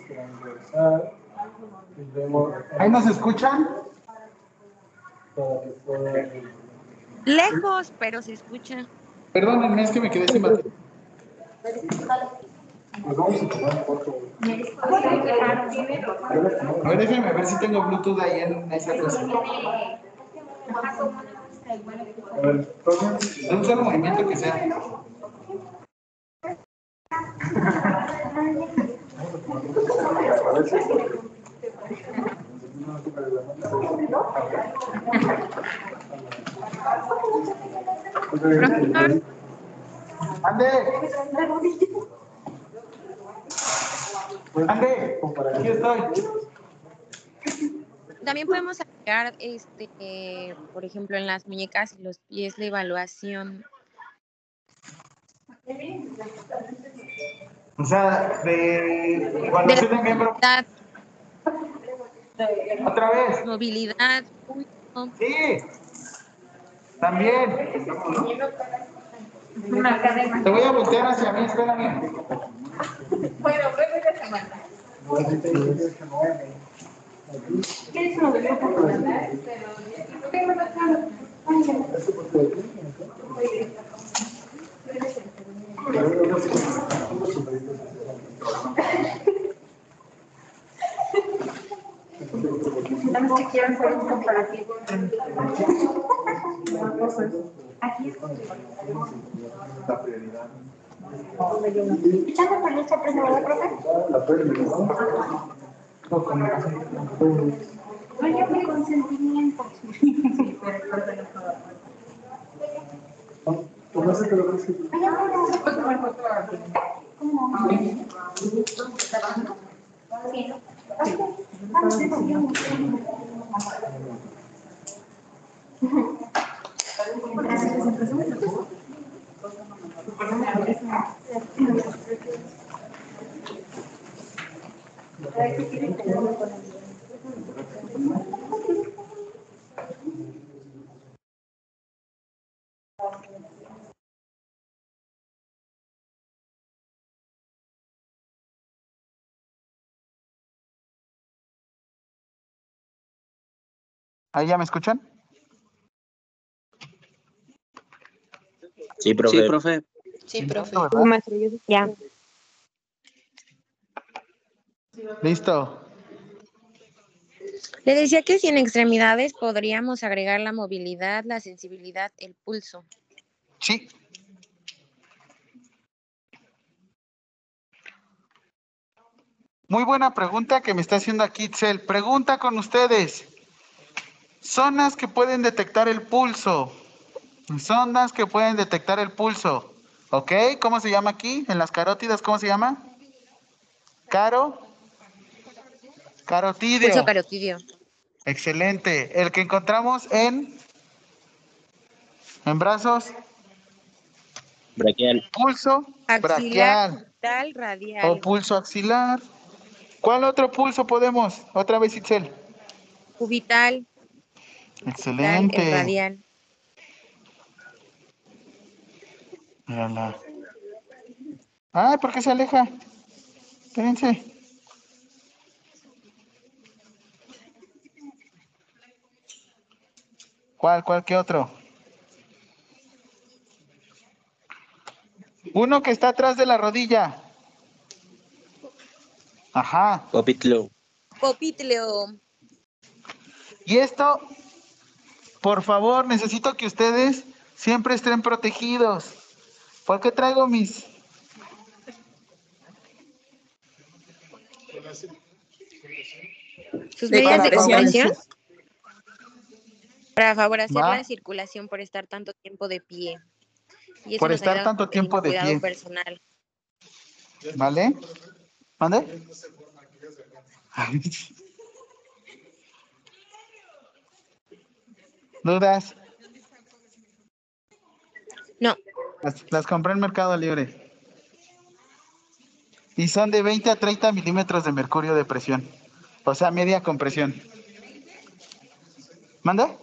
Transversal, y luego ¿Ahí nos escuchan? para que pueda- Lejos, pero se escucha. Perdónenme, es que me quedé sin batería. Pues vamos a tomar foto. A ver, déjenme ver si tengo Bluetooth ahí en esa cosa. A ver, De un solo movimiento que sea. Ande. Ande. Aquí estoy. También podemos agregar, este, por ejemplo, en las muñecas y los pies, la evaluación. O sea, de De evaluación de miembro. movilidad, Otra vez. movilidad. Sí. También. Te voy a voltear hacia mí, espérame. Bueno, breve de semana. ¿Quieres uno de los Nada que quiero hacer un comparativo. Aquí es donde La prioridad. Prioridad. No, yo mi consentimiento. ¿Cómo hace que lo ves? ¿Ahí ya me escuchan? Sí, profe. Sí, profe. Sí, profe. Ya. Listo. Le decía que si en extremidades podríamos agregar la movilidad, la sensibilidad, el pulso. Sí. Muy buena pregunta que me está haciendo aquí Itzel. Pregunta con ustedes. Zonas que pueden detectar el pulso. Zonas que pueden detectar el pulso. ¿Ok? ¿Cómo se llama aquí? En las carótidas, ¿cómo se llama? Caro. Carotídeo. Pulso carotidio. Excelente. El que encontramos en en brazos, Braquial. pulso Axilar, braquial tal, o radial. pulso axilar. ¿Cuál otro pulso podemos? Otra vez, Itzel. Cubital, tal, el Excelente. radial. Mírala. Ay, ¿por qué se aleja? Espérense. ¿Cuál, cuál, qué otro? Uno que está atrás de la rodilla. Ajá. Popitlo. Copitleo. Y esto, por favor, necesito que ustedes siempre estén protegidos. ¿Por qué traigo mis... Sus medidas de compresión para favorecer Va. la circulación por estar tanto tiempo de pie. Y eso Por estar tanto tiempo de pie. personal. ¿Vale? ¿Mande? ¿Dudas? No, Las, las compré en Mercado Libre. Y son de 20 a 30 milímetros de mercurio de presión. O sea, media compresión. ¿Manda?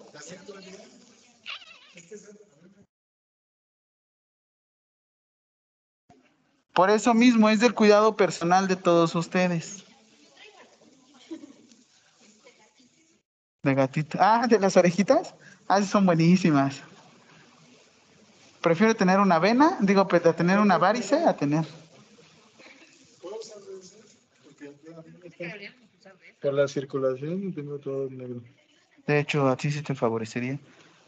Por eso mismo es del cuidado personal de todos ustedes. De gatito. Ah, de las orejitas. Ah, son buenísimas. Prefiero tener una vena, digo, pues, a tener una varice a tener. Por la circulación tengo todo negro. De hecho, a ti sí te favorecería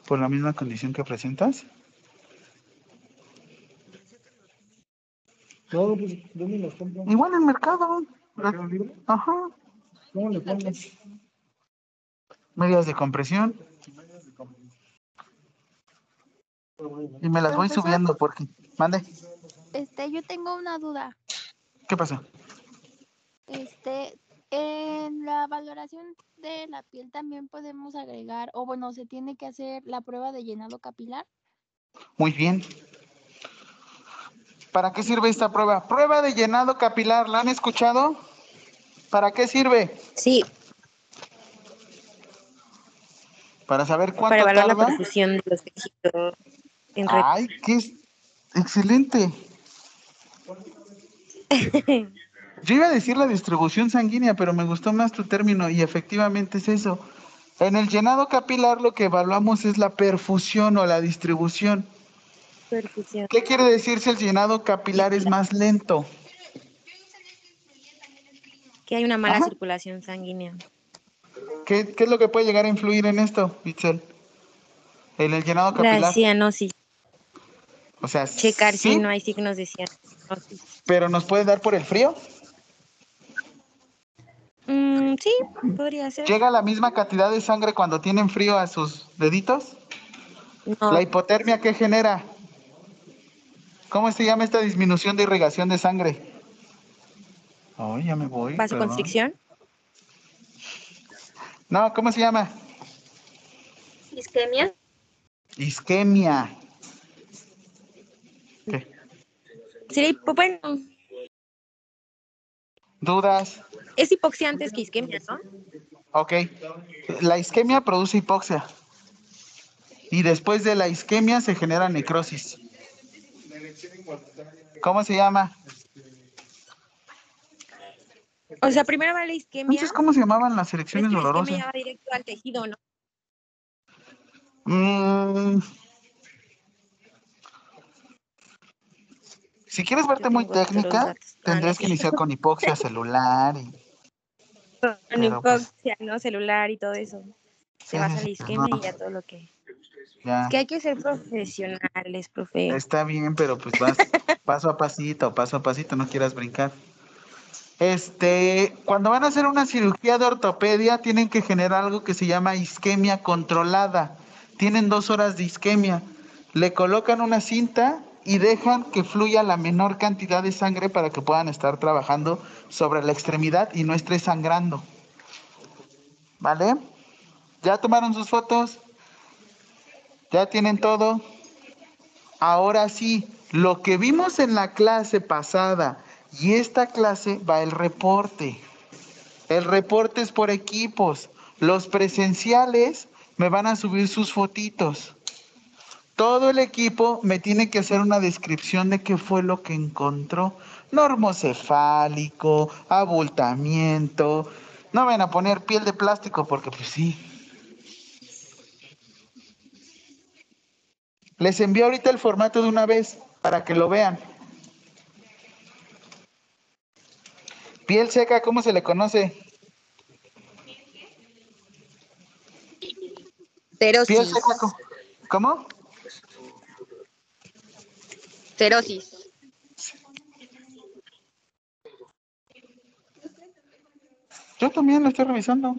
por la misma condición que presentas. No, pues, ¿dónde las compro? Igual en el mercado. ¿Mercado Libre? Ajá. ¿Cómo le pongo? Medias de compresión. Y me las voy Profesor. subiendo porque... Mande, Este, yo tengo una duda. ¿qué pasó? Este, en la valoración de la piel también podemos agregar, o bueno, se tiene que hacer la prueba de llenado capilar. Muy bien. ¿Para qué sirve esta prueba? Prueba de llenado capilar, ¿la han escuchado? ¿Para qué sirve? Sí, Para saber cuánto para evaluar la perfusión de los tejidos. En Ay, qué es- excelente. Yo iba a decir la distribución sanguínea, pero me gustó más tu término y efectivamente es eso. En el llenado capilar lo que evaluamos es la perfusión o la distribución. perfusión. ¿Qué quiere decir si el llenado capilar es más lento? Que hay una mala Ajá. circulación sanguínea. ¿Qué, qué es lo que puede llegar a influir en esto, Itzel? En el llenado La capilar. cianosis. O sea, Checar sí, si no hay signos de cianosis. pero nos puede dar por el frío. Mm, sí, podría ser. ¿Llega la misma cantidad de sangre cuando tienen frío a sus deditos? No, ¿La hipotermia qué genera? ¿Cómo se llama esta disminución de irrigación de sangre? Ay, ya me voy. vasoconstricción. No, ¿cómo se llama? Isquemia. Isquemia. ¿Qué? Sería hipo- bueno, ¿Dudas? es hipoxia antes que isquemia, ¿no? Ok. La isquemia produce hipoxia. Y después de la isquemia se genera necrosis. ¿Cómo se llama? O sea, primero va la isquemia. Entonces, ¿cómo se llamaban las pero es erecciones que la dolorosas? isquemia va directo al tejido, ¿no? Mm. Si quieres verte muy técnica. Ah, tendrías que iniciar con hipoxia celular y Con Pero, pues, hipoxia, ¿no? Celular y todo eso. Se Sí, basa en la isquemia no. y ya todo lo que... ya. Es que hay que ser profesionales, profe. Está bien, pero pues vas paso a pasito, paso a pasito, no quieras brincar. Este, cuando van a hacer una cirugía de ortopedia, tienen que generar algo que se llama isquemia controlada. Tienen dos horas de isquemia. Le colocan una cinta y dejan que fluya la menor cantidad de sangre para que puedan estar trabajando sobre la extremidad y no esté sangrando. ¿Vale? ¿Ya tomaron sus fotos? ¿Ya tienen todo? Ahora sí, lo que vimos en la clase pasada y esta clase va el reporte. El reporte es por equipos. Los presenciales me van a subir sus fotitos. Todo el equipo me tiene que hacer una descripción de qué fue lo que encontró. Normocefálico, abultamiento. No van a poner piel de plástico porque pues sí. Les envío ahorita el formato de una vez para que lo vean. Piel seca, ¿cómo se le conoce? Piel Cerosis. seca, ¿cómo? Yo también lo estoy revisando.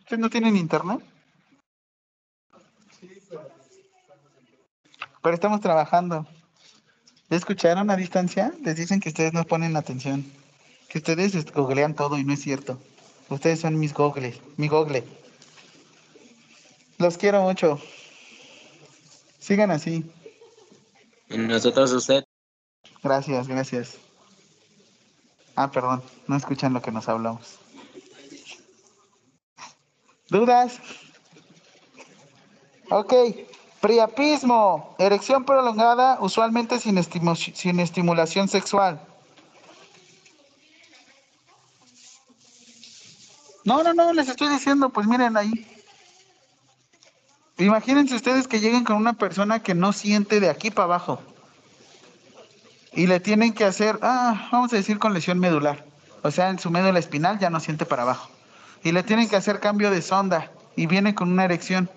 ¿Ustedes no tienen internet? Pero estamos trabajando. ¿Ya escucharon a distancia? Les dicen que ustedes no ponen atención. Que ustedes googlean todo y no es cierto. Ustedes son mis googles, mi google. Los quiero mucho. Sigan así. Nosotros usted. Gracias, gracias. Ah, perdón, no escuchan lo que nos hablamos. ¿Dudas? Ok, priapismo, erección prolongada, usualmente sin, estimu- sin estimulación sexual. No, no, no, les estoy diciendo, pues miren ahí. Imagínense ustedes que lleguen con una persona que no siente de aquí para abajo y le tienen que hacer, ah, vamos a decir con lesión medular, o sea, en su médula espinal ya no siente para abajo, y le tienen que hacer cambio de sonda y viene con una erección.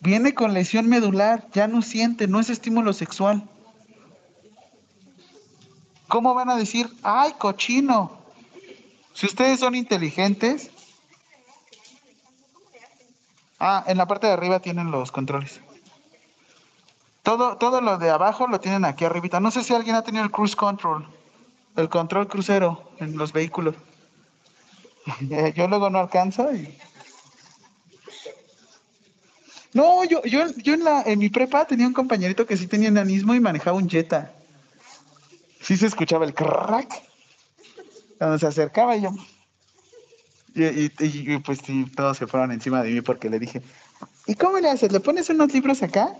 Viene con lesión medular, ya no siente, no es estímulo sexual. ¿Cómo van a decir, ay, cochino? Si ustedes son inteligentes, ah, en la parte de arriba tienen los controles. Todo, todo lo de abajo lo tienen aquí arribita. No sé si alguien ha tenido el cruise control, el control crucero en los vehículos. Eh, Yo luego no alcanzo y... No, yo, yo, yo en, la, en mi prepa tenía un compañerito que sí tenía enanismo y manejaba un Jetta. Sí se escuchaba el crack. Cuando se acercaba yo... Y, pues sí, todos se fueron encima de mí porque le dije, ¿y cómo le haces? ¿Le pones unos libros acá?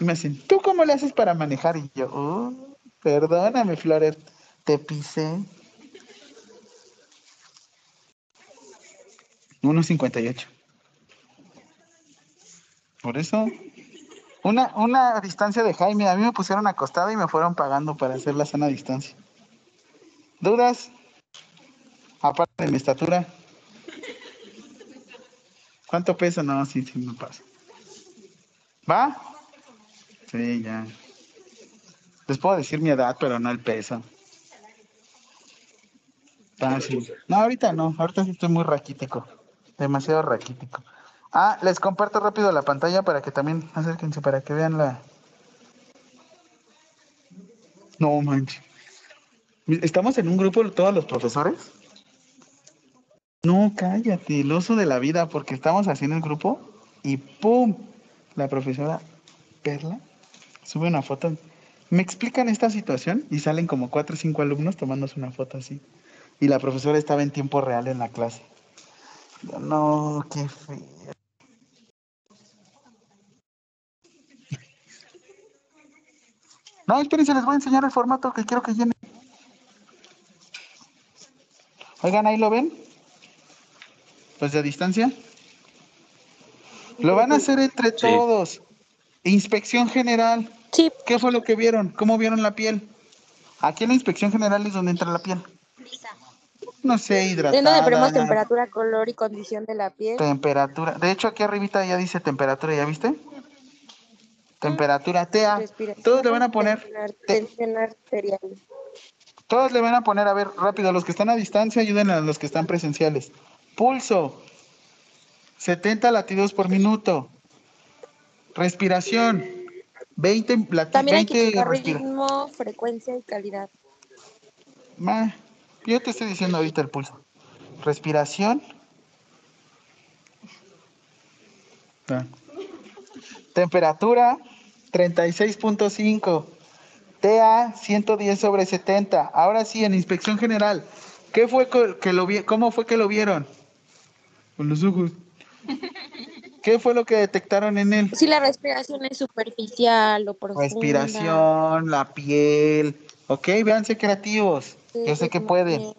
Y me dicen, ¿tú cómo le haces para manejar? Y yo, "Oh, perdóname, Floret, te pisé. 1.58. Por eso, una, una distancia de Jaime, a mí me pusieron acostado y me fueron pagando para hacer la sana distancia. ¿Dudas? Aparte de mi estatura. ¿Cuánto peso? No, sí, sí, me pasa. ¿Va? Sí, ya. Les puedo decir mi edad, pero no el peso. Ah, sí. No, ahorita no. Ahorita sí estoy muy raquítico. Demasiado raquítico. Ah, les comparto rápido la pantalla para que también acérquense, para que vean la... No manches. ¿Estamos en un grupo todos los profesores? No, cállate, el oso de la vida, porque estamos haciendo el grupo y ¡pum! La profesora Perla sube una foto. Me explican esta situación y salen como cuatro o cinco alumnos tomándose una foto así. Y la profesora estaba en tiempo real en la clase. No, qué feo. No, espérense, les voy a enseñar el formato que quiero que llenen. Oigan, ahí lo ven. Los de a distancia. Lo van a hacer entre todos. Inspección general. Sí. ¿Qué fue lo que vieron? ¿Cómo vieron la piel? Aquí en la inspección general es donde entra la piel. No sé, En donde ponemos hidratada. temperatura, color y condición de la piel. Temperatura. De hecho, aquí arribita ya dice temperatura, ¿ya viste? Temperatura TA. respiración, Todos le van a poner, tensión- Tensión arterial. todos le van a poner, a ver, rápido, los que están a distancia ayuden a los que están presenciales. Pulso. 70 latidos por minuto. Respiración. 20 lati- También hay que 20 checar respira- ritmo, frecuencia y calidad. Ma, yo te estoy diciendo ahorita el pulso. Respiración. Ah. Temperatura 36.5. TA 110 sobre 70. Ahora sí, en inspección general. ¿Qué fue que lo vi ¿Cómo fue que lo vieron? Con los ojos. ¿Qué fue lo que detectaron en él? Si la respiración es superficial o profunda. Respiración, la piel. Ok, véanse creativos. Yo sé que pueden.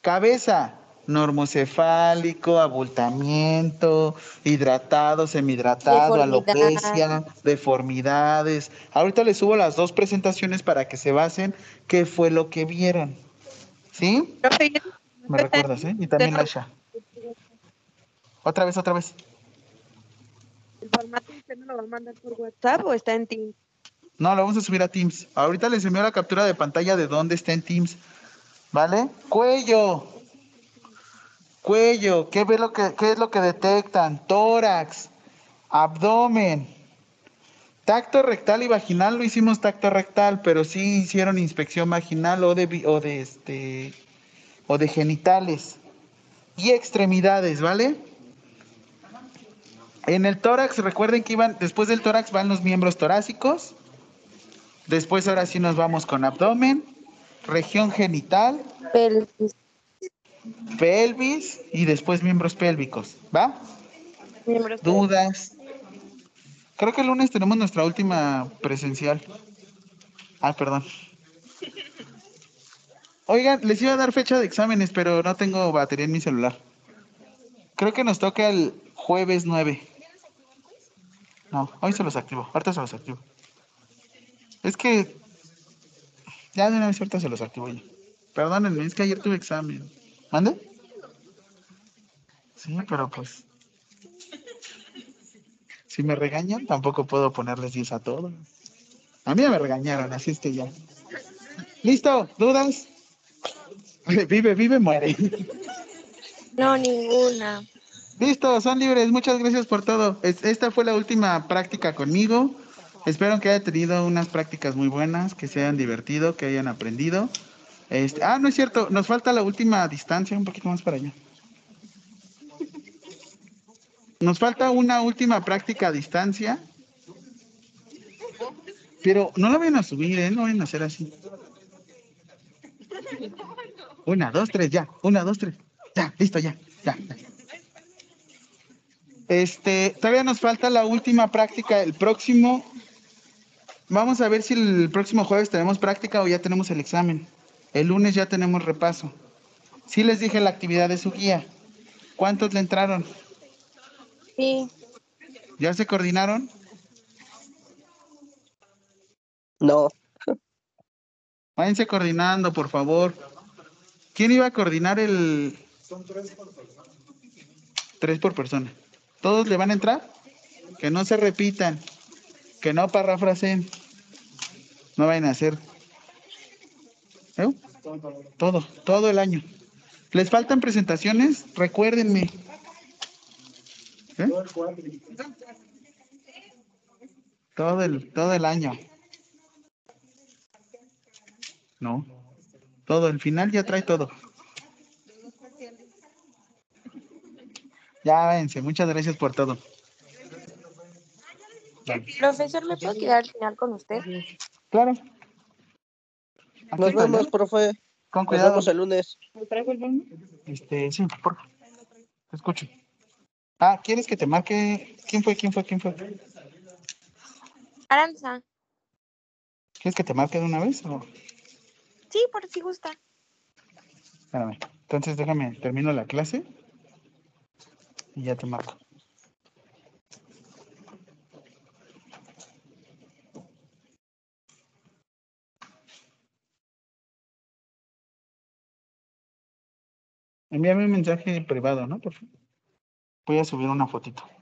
Cabeza, normocefálico, abultamiento, hidratado, semihidratado, Deformidad. alopecia, deformidades. Ahorita les subo las dos presentaciones para que se basen qué fue lo que vieron. ¿Sí? Me recuerdas, ¿eh? Y también Laisha. Otra vez, otra vez. ¿El formato usted me lo va a mandar por WhatsApp o está en Teams? No, lo vamos a subir a Teams. Ahorita les envío la captura de pantalla de dónde está en Teams. ¿Vale? Cuello. Cuello. ¿Qué, ve lo que, ¿Qué es lo que detectan? Tórax. Abdomen. Tacto rectal y vaginal lo hicimos tacto rectal, pero sí hicieron inspección vaginal o de, o de este o de genitales y extremidades, ¿vale? En el tórax, recuerden que iban, después del tórax van los miembros torácicos. Después ahora sí nos vamos con abdomen, región genital, Pelvis. pelvis y después miembros pélvicos, ¿va? Miembros Dudas. Creo que el lunes tenemos nuestra última presencial. Ah, perdón. Oigan, les iba a dar fecha de exámenes, pero no tengo batería en mi celular. Creo que nos toca el jueves 9. No, hoy se los activo. Ahorita se los activo. Es que. Ya de una vez ahorita se los activo ya. Perdónenme, es que ayer tuve examen. ¿Mande? Sí, pero pues. Si me regañan, tampoco puedo ponerles 10 a todos. A mí me regañaron, así es que ya. ¿Listo? ¿Dudas? Vive, vive, muere. No, ninguna. Listo, son libres. Muchas gracias por todo. Es- Esta fue la última práctica conmigo. Espero que hayan tenido unas prácticas muy buenas, que se hayan divertido, que hayan aprendido. Este, ah, no es cierto, nos falta la última distancia, un poquito más para allá. Nos falta una última práctica a distancia. Pero no la vayan a subir, ¿eh? No vayan a hacer así. Una, dos, tres, ya. Una, dos, tres. Ya, listo, ya. Ya. ya. Este, todavía nos falta la última práctica. El próximo. Vamos a ver si el próximo jueves tenemos práctica o ya tenemos el examen. El lunes ya tenemos repaso. Sí les dije la actividad de su guía. ¿Cuántos le entraron? Sí. ¿Ya se coordinaron? No. Váyanse coordinando, por favor. ¿Quién iba a coordinar el...? Son tres por persona. Tres por persona. ¿Todos le van a entrar? Que no se repitan. Que no parafraseen. No vayan a hacer. ¿Eh? Todo, todo el año. ¿Les faltan presentaciones? Recuérdenme. ¿Eh? Todo el, todo el año. No. Todo, el final ya trae todo. Ya váyanse, muchas gracias por todo. Profesor, ¿me puedo quedar al final con usted? Claro. Nos vemos, profe. Con Nos cuidado. vemos el lunes. Este, sí, por favor. Te escucho. Ah, ¿quieres que te marque? ¿Quién fue? ¿Quién fue? ¿Quién fue? Aranza. ¿Quieres que te marque de una vez? O... Sí, por si gusta. Espérame. Entonces déjame, termino la clase y ya te marco. Envíame un mensaje privado, ¿no? Por favor. Voy a subir una fotito.